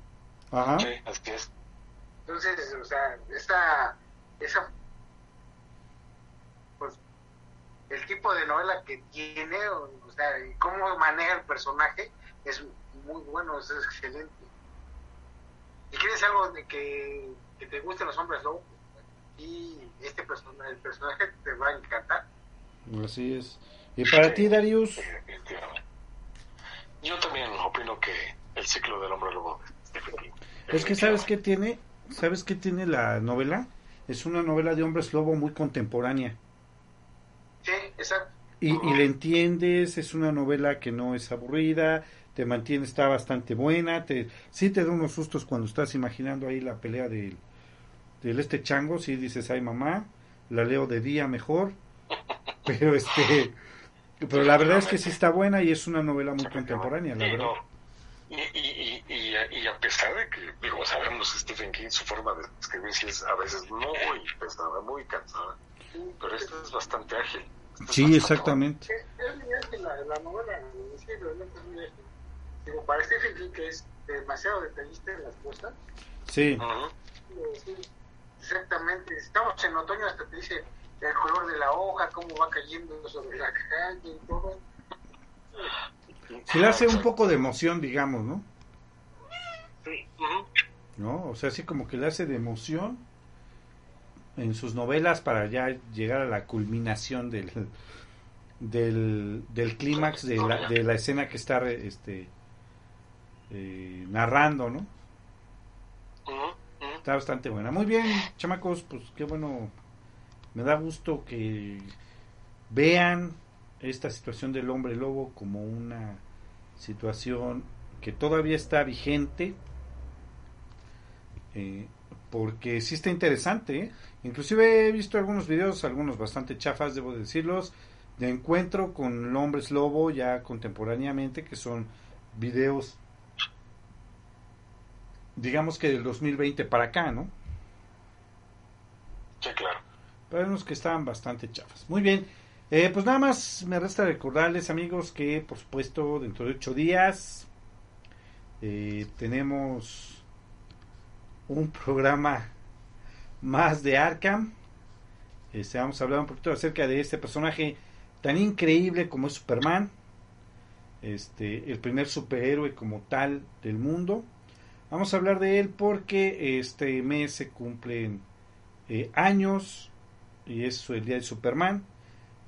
Ajá. sí así es Entonces, o sea, esa, esa, pues, el tipo de novela que tiene, o, o sea, cómo maneja el personaje, es muy bueno, es excelente. Si quieres algo de que, que te gusten los hombres lobo, y este personaje, el personaje te va a encantar. Así es. Y para ti, Darius, yo también opino que el ciclo del hombre lobo King es que sabes qué tiene, sabes qué tiene la novela. Es una novela de hombres lobo muy contemporánea. Sí, exacto. Y y, y, le entiendes, es una novela que no es aburrida, te mantiene, está bastante buena, te, sí te da unos sustos cuando estás imaginando ahí la pelea del, del este chango, sí dices, ay mamá, la leo de día mejor, pero este, pero la verdad es que sí está buena y es una novela muy contemporánea, la verdad. Y, y, y, y, a pesar de que, digo, sabemos Stephen King, su forma de escribir sí es a veces muy pesada, muy cansada, pero esta es bastante ágil. Sí, exactamente. Es, es la, la novela, sí, realmente es muy ágil. Digo, para Stephen King, que es demasiado detallista en las cosas. Sí. sí. Exactamente. Estamos en otoño, hasta te dice el color de la hoja, cómo va cayendo sobre la calle y todo. Se le hace un poco de emoción, digamos, ¿no? Sí. ¿No? O sea, así como que le hace de emoción en sus novelas para ya llegar a la culminación del del, del clímax de la, de la escena que está este eh, narrando, ¿no? Está bastante buena. Muy bien, chamacos, pues qué bueno. Me da gusto que vean esta situación del hombre lobo como una situación que todavía está vigente. Eh, porque sí está interesante. ¿eh? Inclusive he visto algunos videos, algunos bastante chafas, debo decirlos, de encuentro con hombres lobo ya contemporáneamente, que son videos digamos que del 2020 para acá, ¿no? Sí, claro. Pero unos que estaban bastante chafas. Muy bien. Eh, pues nada más me resta recordarles, amigos, que por supuesto dentro de ocho días eh, tenemos un programa más de Arkham. Este, vamos a hablar un poquito acerca de este personaje tan increíble como es Superman. Este, el primer superhéroe como tal del mundo. Vamos a hablar de él porque este mes se cumplen eh, años y es el día de Superman.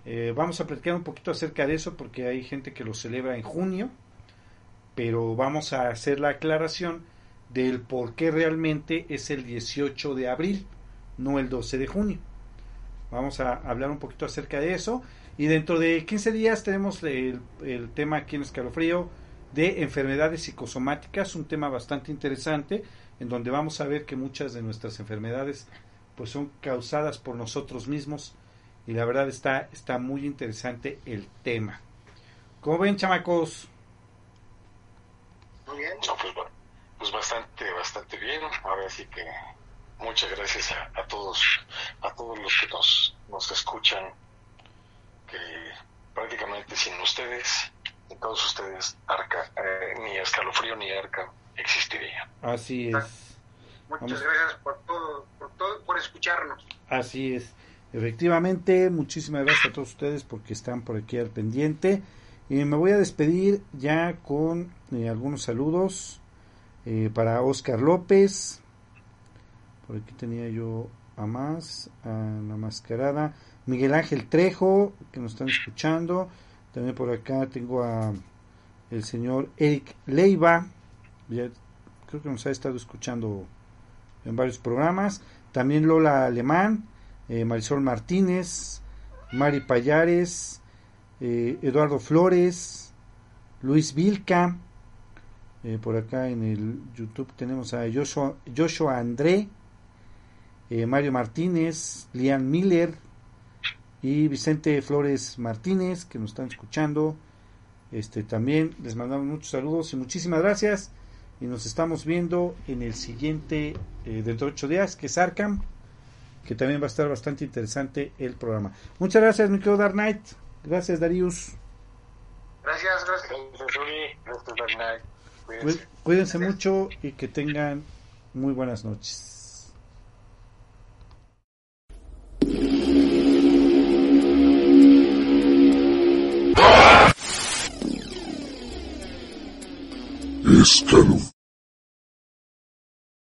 Eh, vamos a platicar un poquito acerca de eso porque hay gente que lo celebra en junio, pero vamos a hacer la aclaración del por qué realmente es el 18 de abril, no el 12 de junio. Vamos a hablar un poquito acerca de eso y dentro de 15 días tenemos el, el tema aquí en Escalofrío de enfermedades psicosomáticas, un tema bastante interesante en donde vamos a ver que muchas de nuestras enfermedades pues son causadas por nosotros mismos y la verdad está está muy interesante el tema. ¿Cómo ven, chamacos? Muy bien. pues, pues, bastante bastante bien. Ahora sí que muchas gracias a, a, todos a todos los que nos nos escuchan que prácticamente sin ustedes todos ustedes, Arca, eh, ni escalofrío ni Arca existiría. Así es. Muchas gracias por todo, por todo, por escucharnos. Así es. Efectivamente, muchísimas gracias a todos ustedes porque están por aquí al pendiente. Y me voy a despedir ya con eh, algunos saludos eh, para Oscar López. Por aquí tenía yo a más, a la mascarada. Miguel Ángel Trejo, que nos están escuchando. También por acá tengo a el señor Eric Leiva, creo que nos ha estado escuchando en varios programas. También Lola Alemán, eh, Marisol Martínez, Mari Payares, eh, Eduardo Flores, Luis Vilca. Eh, por acá en el YouTube tenemos a Joshua, Joshua André, Mario Martínez, Lian Miller, y Vicente Flores Martínez que nos están escuchando. Este también les mandamos muchos saludos y muchísimas gracias y nos estamos viendo en el siguiente eh, dentro de ocho días que es Arkham que también va a estar bastante interesante el programa. Muchas gracias mi querido Dark Knight. Gracias Darius. Gracias, gracias. Gracias Dark Knight. Cuídense, Cuídense mucho y que tengan muy buenas noches. Escalofrío.